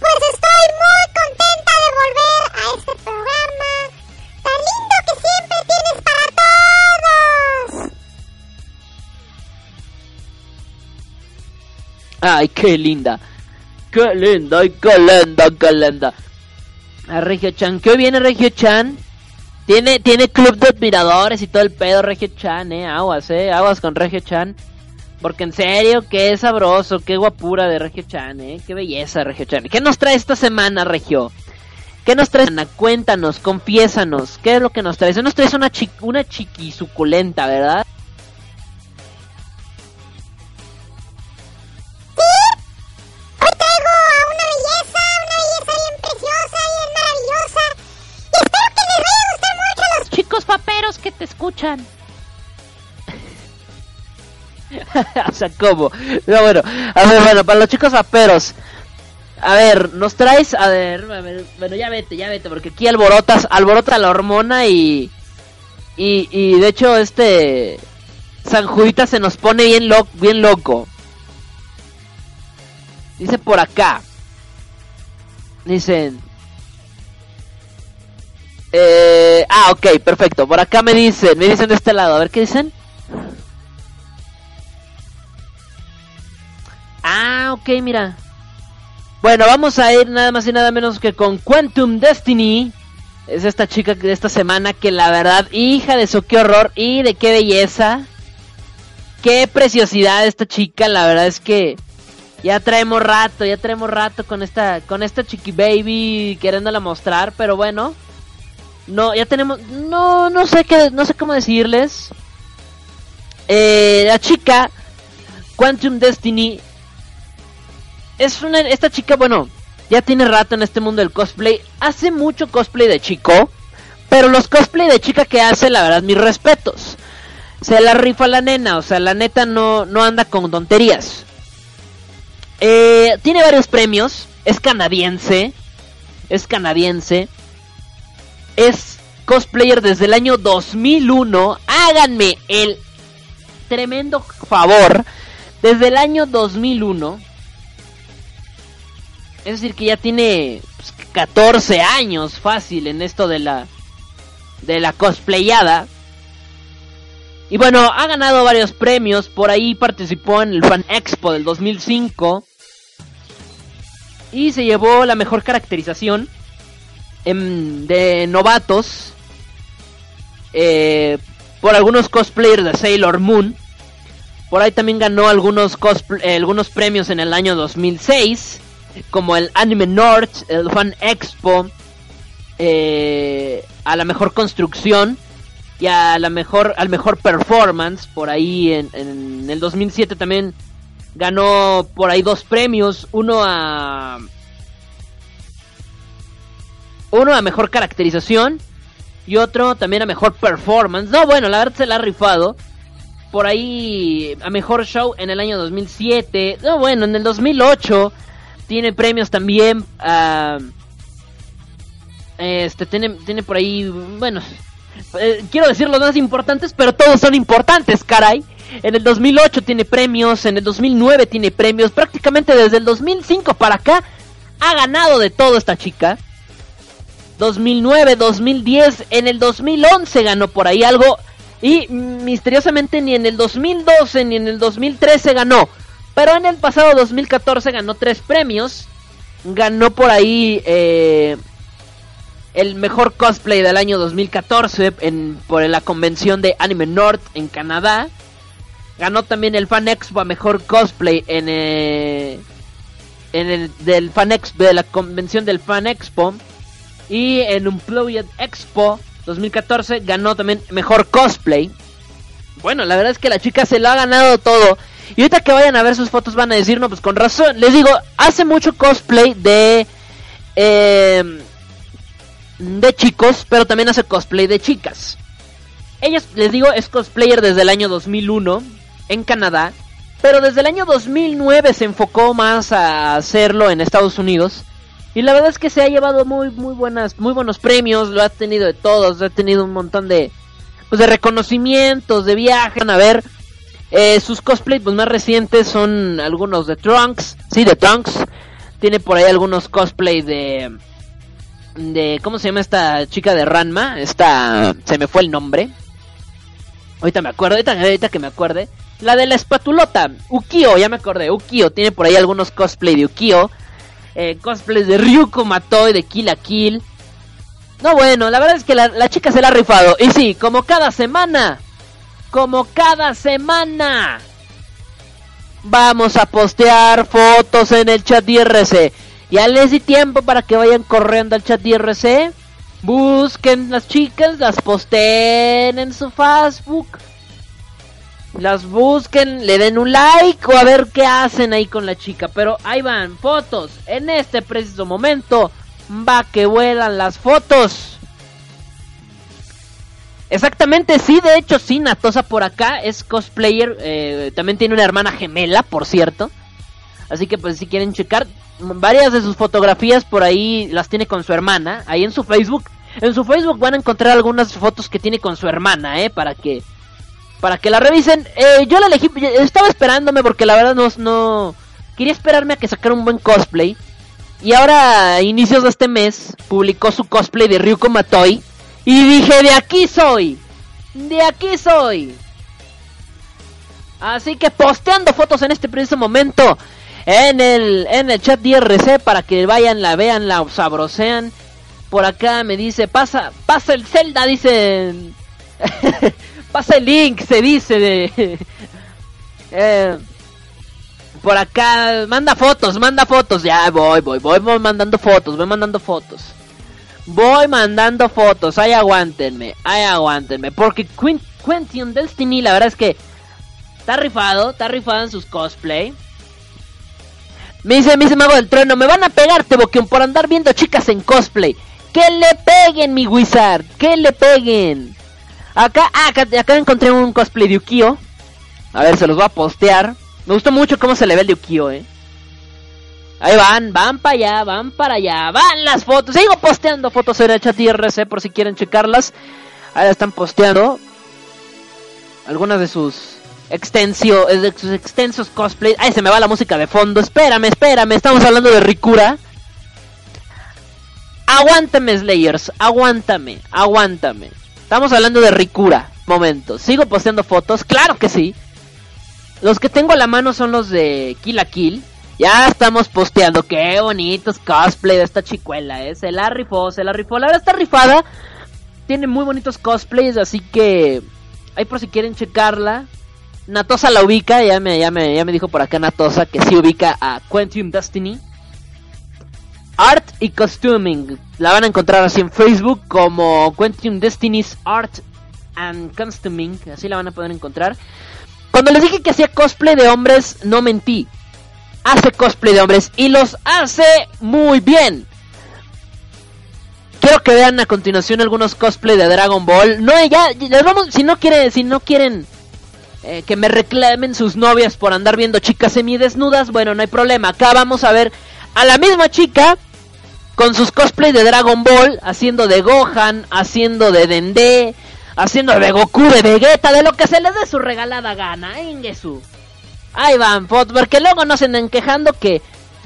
Speaker 4: Pues estoy muy contenta de volver a este programa tan lindo que siempre tienes para todos.
Speaker 1: Ay, qué linda. Qué linda, ay, qué linda, qué linda. A Regio Chan, ¿qué hoy viene Regio Chan? Tiene, tiene club de admiradores y todo el pedo Regio Chan, eh. Aguas, eh. Aguas con Regio Chan. Porque en serio, qué sabroso, qué guapura de Regio Chan, eh. Qué belleza, Regio Chan. ¿Qué nos trae esta semana, Regio? ¿Qué nos traes? Ana? Cuéntanos, confiésanos. ¿Qué es lo que nos traes? Nos traes una, chi una chiqui suculenta, ¿verdad? *laughs* o sea, ¿cómo? No, bueno, a ver, bueno, para los chicos paperos. A ver, nos traes, a ver, a ver, bueno, ya vete, ya vete, porque aquí alborotas, alborota la hormona y, y, y de hecho este San Judita se nos pone bien, lo, bien loco. Dice por acá. Dicen, eh, ah, ok, perfecto. Por acá me dicen, me dicen de este lado. A ver qué dicen. Ah, ok, mira. Bueno, vamos a ir nada más y nada menos que con Quantum Destiny. Es esta chica de esta semana que la verdad, hija de eso, qué horror y de qué belleza. Qué preciosidad esta chica, la verdad es que ya traemos rato, ya traemos rato con esta con esta chiqui baby queriéndola mostrar, pero bueno. No, ya tenemos no no sé qué no sé cómo decirles. Eh, la chica Quantum Destiny es una esta chica, bueno, ya tiene rato en este mundo del cosplay, hace mucho cosplay de chico, pero los cosplay de chica que hace, la verdad, mis respetos. Se la rifa la nena, o sea, la neta no, no anda con tonterías. Eh, tiene varios premios, es canadiense, es canadiense, es cosplayer desde el año 2001. Háganme el tremendo favor, desde el año 2001. Es decir, que ya tiene pues, 14 años fácil en esto de la de la cosplayada. Y bueno, ha ganado varios premios. Por ahí participó en el Fan Expo del 2005. Y se llevó la mejor caracterización em, de novatos. eh, por algunos cosplayers de Sailor Moon. Por ahí también ganó algunos, eh, algunos premios en el año 2006. Como el Anime North, el Fan Expo. eh, a la mejor construcción y a la mejor al mejor performance por ahí en, en el 2007 también ganó por ahí dos premios uno a uno a mejor caracterización. Y otro también a mejor performance. No bueno la verdad se la ha rifado. Por ahí a mejor show en el año 2007 no bueno en el 2008 tiene premios también a este tiene, tiene por ahí, bueno, eh, quiero decir los más importantes, pero todos son importantes, caray. En el 2008 tiene premios, en el 2009 tiene premios, prácticamente desde el 2005 para acá ha ganado de todo esta chica. 2009, 2010, en el 2011 ganó por ahí algo y misteriosamente ni en el 2012 ni en el 2013 ganó. Pero en el pasado 2014 ganó tres premios. Ganó por ahí eh, el mejor cosplay del año 2014 en, por la convención de Anime North en Canadá. Ganó también el Fan Expo a mejor cosplay en, eh, en el del Fan Expo, de la convención del Fan Expo. Y en Unplugged Expo 2014 ganó también mejor cosplay. Bueno, la verdad es que la chica se lo ha ganado todo. Y ahorita que vayan a ver sus fotos van a decir, no, pues con razón. Les digo, hace mucho cosplay de... Eh, de chicos, pero también hace cosplay de chicas. Ella, les digo, es cosplayer desde el año 2001 en Canadá, pero desde el año 2009 se enfocó más a hacerlo en Estados Unidos. Y la verdad es que se ha llevado muy muy buenas muy buenos premios, lo ha tenido de todos, ha tenido un montón de pues de reconocimientos, de viajes, a ver eh, sus cosplays pues, más recientes son algunos de Trunks, sí, de Trunks. Tiene por ahí algunos cosplays de de cómo se llama esta chica de Ranma, esta se me fue el nombre. Ahorita me acuerdo, ahorita, ahorita que me acuerde. La de la espatulota, Ukio, ya me acordé, Ukio tiene por ahí algunos cosplay de Ukio. Eh, cosplays de Ryuko Matoi de Kill la Kill. No, bueno, la verdad es que la, la chica se la ha rifado. Y sí, como cada semana, como cada semana, vamos a postear fotos en el chat IRC. Ya les di tiempo para que vayan corriendo al chat IRC. Busquen las chicas, las posteen en su Facebook. Las busquen, le den un like o a ver qué hacen ahí con la chica. Pero ahí van, fotos. En este preciso momento va que vuelan las fotos. Exactamente, sí, de hecho sí, Natosa por acá es cosplayer. eh, también tiene una hermana gemela, por cierto. Así que pues si quieren checar, varias de sus fotografías por ahí las tiene con su hermana, ahí en su Facebook. En su Facebook van a encontrar algunas fotos que tiene con su hermana, eh, para que para que la revisen. Eh, yo la elegí, estaba esperándome porque la verdad no, no quería esperarme a que sacara un buen cosplay. Y ahora, a inicios de este mes, publicó su cosplay de Ryuko Matoi. Y dije, de aquí soy. De aquí soy. Así que posteando fotos en este preciso momento en el, en el chat de IRC para que vayan, la vean, la sabrosean. Por acá me dice, pasa, pasa el Zelda, dicen. *laughs* pasa el link, se dice de... *laughs* Eh, por acá, manda fotos, manda fotos. Ya voy, voy, voy, voy mandando fotos, voy mandando fotos. Voy mandando fotos, ahí aguántenme, ahí aguántenme. Porque Quin- Quentin Destiny, la verdad es que está rifado, está rifado en sus cosplay. Me dice, me dice Mago del Trueno, me van a pegarte, Boquión, por andar viendo chicas en cosplay. Que le peguen, mi wizard, que le peguen. Acá, ah, acá, acá encontré un cosplay de Ukio. A ver, se los voy a postear. Me gustó mucho cómo se le ve el de eh. Ahí van, van para allá, van para allá, van las fotos. Sigo posteando fotos en el chat IRC por si quieren checarlas. Ahí están posteando algunas de sus extensio, de sus extensos cosplays. Ay, se me va la música de fondo. Espérame, espérame. Estamos hablando de Rikura. Aguántame, Slayers. Aguántame, aguántame. Estamos hablando de Rikura. Momento. ¿Sigo posteando fotos? Claro que sí. Los que tengo a la mano son los de Kill la Kill. Ya estamos posteando. Qué bonitos cosplay de esta chicuela, ¿eh? Se la rifó, se la rifó. La verdad está rifada. Tiene muy bonitos cosplays, así que... Ahí por si quieren checarla. Natosa la ubica, ya me, ya me, ya me dijo por acá Natosa que sí ubica a Quantum Destiny. Art y Costuming. La van a encontrar así en Facebook como Quantum Destiny's Art and Costuming. Así la van a poder encontrar. Cuando les dije que hacía cosplay de hombres, no mentí. Hace cosplay de hombres y los hace muy bien. Quiero que vean a continuación algunos cosplay de Dragon Ball. No, ya, les vamos, si no quieren, si no quieren eh, que me reclamen sus novias por andar viendo chicas semidesnudas, bueno, no hay problema. Acá vamos a ver a la misma chica con sus cosplay de Dragon Ball, haciendo de Gohan, haciendo de Dende, haciendo de Goku, de Vegeta, de lo que se les dé su regalada gana, Ingesu. Ahí van, porque luego no se anden quejando que,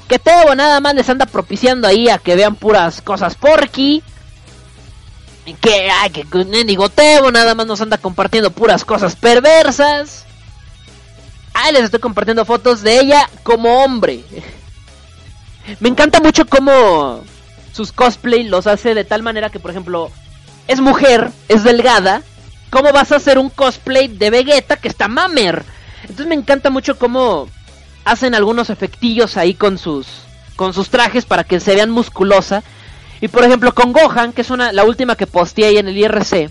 Speaker 1: que Tebo nada más les anda propiciando ahí a que vean puras cosas porky. Que, ay, que digo Tebo nada más nos anda compartiendo puras cosas perversas. Ahí les estoy compartiendo fotos de ella como hombre. *laughs* Me encanta mucho cómo sus cosplay los hace de tal manera que, por ejemplo, es mujer, es delgada. ¿Cómo vas a hacer un cosplay de Vegeta que está mamer? Entonces me encanta mucho cómo hacen algunos efectillos ahí con sus con sus trajes para que se vean musculosa. Y por ejemplo con Gohan, que es una la última que posteé ahí en el IRC,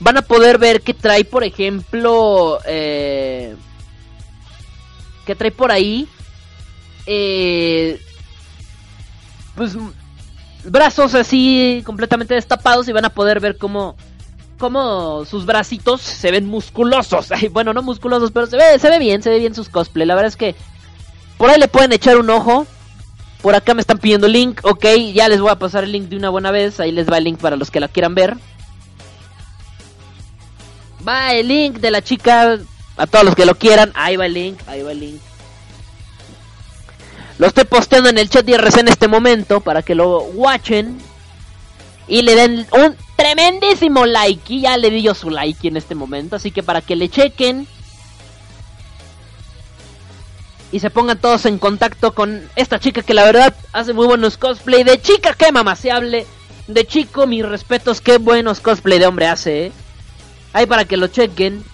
Speaker 1: van a poder ver que trae, por ejemplo, eh, que trae por ahí, eh, pues brazos así completamente destapados y van a poder ver cómo como sus bracitos se ven musculosos. *laughs* Bueno, no musculosos, pero se ve, se ve bien, se ve bien sus cosplay. La verdad es que por ahí le pueden echar un ojo. Por acá me están pidiendo link, ok, ya les voy a pasar el link de una buena vez. Ahí les va el link para los que la quieran ver. Va el link de la chica, a todos los que lo quieran. Ahí va el link, ahí va el link. Lo estoy posteando en el chat IRC en este momento para que lo watchen. Y le den un tremendísimo like. Y ya le di yo su like en este momento. Así que para que le chequen. Y se pongan todos en contacto con esta chica que la verdad hace muy buenos cosplay. De chica, que mamaseable. De chico, mis respetos, qué buenos cosplay de hombre hace. ¿eh? Ahí para que lo chequen.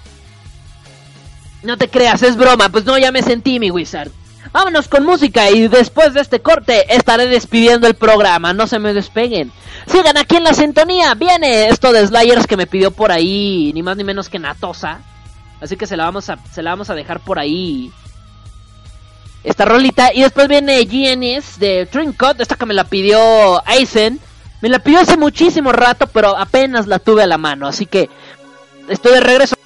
Speaker 1: No te creas, es broma. Pues no, ya me sentí, mi wizard. Vámonos con música y después de este corte estaré despidiendo el programa. No se me despeguen. Sigan aquí en la sintonía. Viene esto de Slayers que me pidió por ahí, ni más ni menos que Natosa. Así que se la vamos a, se la vamos a dejar por ahí. Esta rolita. Y después viene GNS de Trincut. Esta que me la pidió Aizen. Me la pidió hace muchísimo rato, pero apenas la tuve a la mano. Así que estoy de regreso.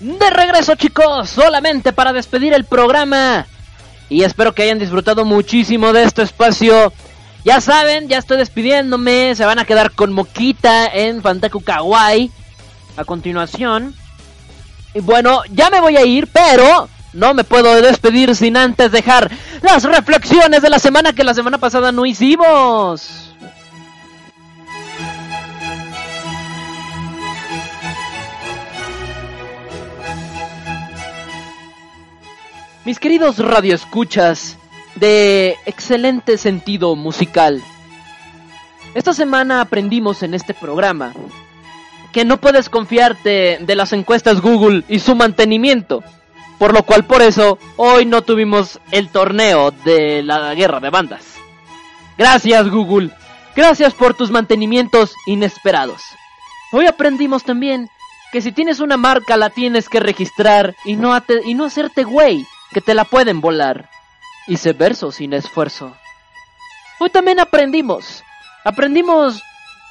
Speaker 1: De regreso chicos, solamente para despedir el programa. Y espero que hayan disfrutado muchísimo de este espacio. Ya saben, ya estoy despidiéndome. Se van a quedar con Moquita en Fantaku Kawaii. A continuación. Y bueno, ya me voy a ir, pero no me puedo despedir sin antes dejar las reflexiones de la semana que la semana pasada no hicimos. Mis queridos radioescuchas de excelente sentido musical. Esta semana aprendimos en este programa que no puedes confiarte de las encuestas Google y su mantenimiento. Por lo cual por eso hoy no tuvimos el torneo de la guerra de bandas. Gracias Google. Gracias por tus mantenimientos inesperados. Hoy aprendimos también que si tienes una marca la tienes que registrar y no, y no hacerte güey, que te la pueden volar. Hice verso sin esfuerzo. Hoy también aprendimos. Aprendimos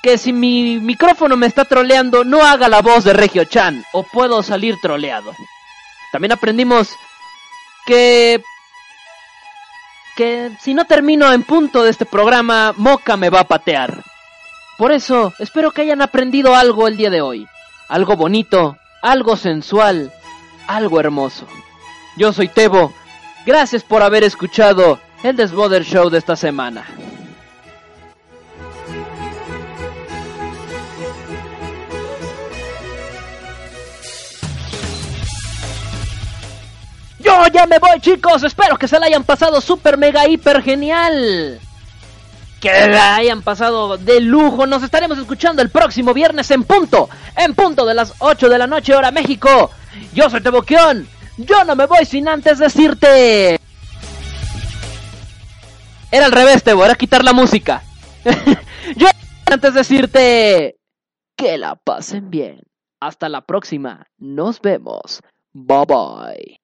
Speaker 1: que si mi micrófono me está troleando, no haga la voz de Regio Chan o puedo salir troleado. También aprendimos que que si no termino en punto de este programa, Moca me va a patear. Por eso, espero que hayan aprendido algo el día de hoy. Algo bonito, algo sensual, algo hermoso. Yo soy Tebo. Gracias por haber escuchado el Desboder Show de esta semana. Yo ya me voy, chicos. Espero que se la hayan pasado super mega hiper genial. Que la hayan pasado de lujo. Nos estaremos escuchando el próximo viernes en punto. En punto de las 8 de la noche, hora México. Yo soy Teboquión. Yo no me voy sin antes decirte. Era al revés, Tebo. Era quitar la música. *laughs* Yo antes decirte. Que la pasen bien. Hasta la próxima. Nos vemos. Bye bye.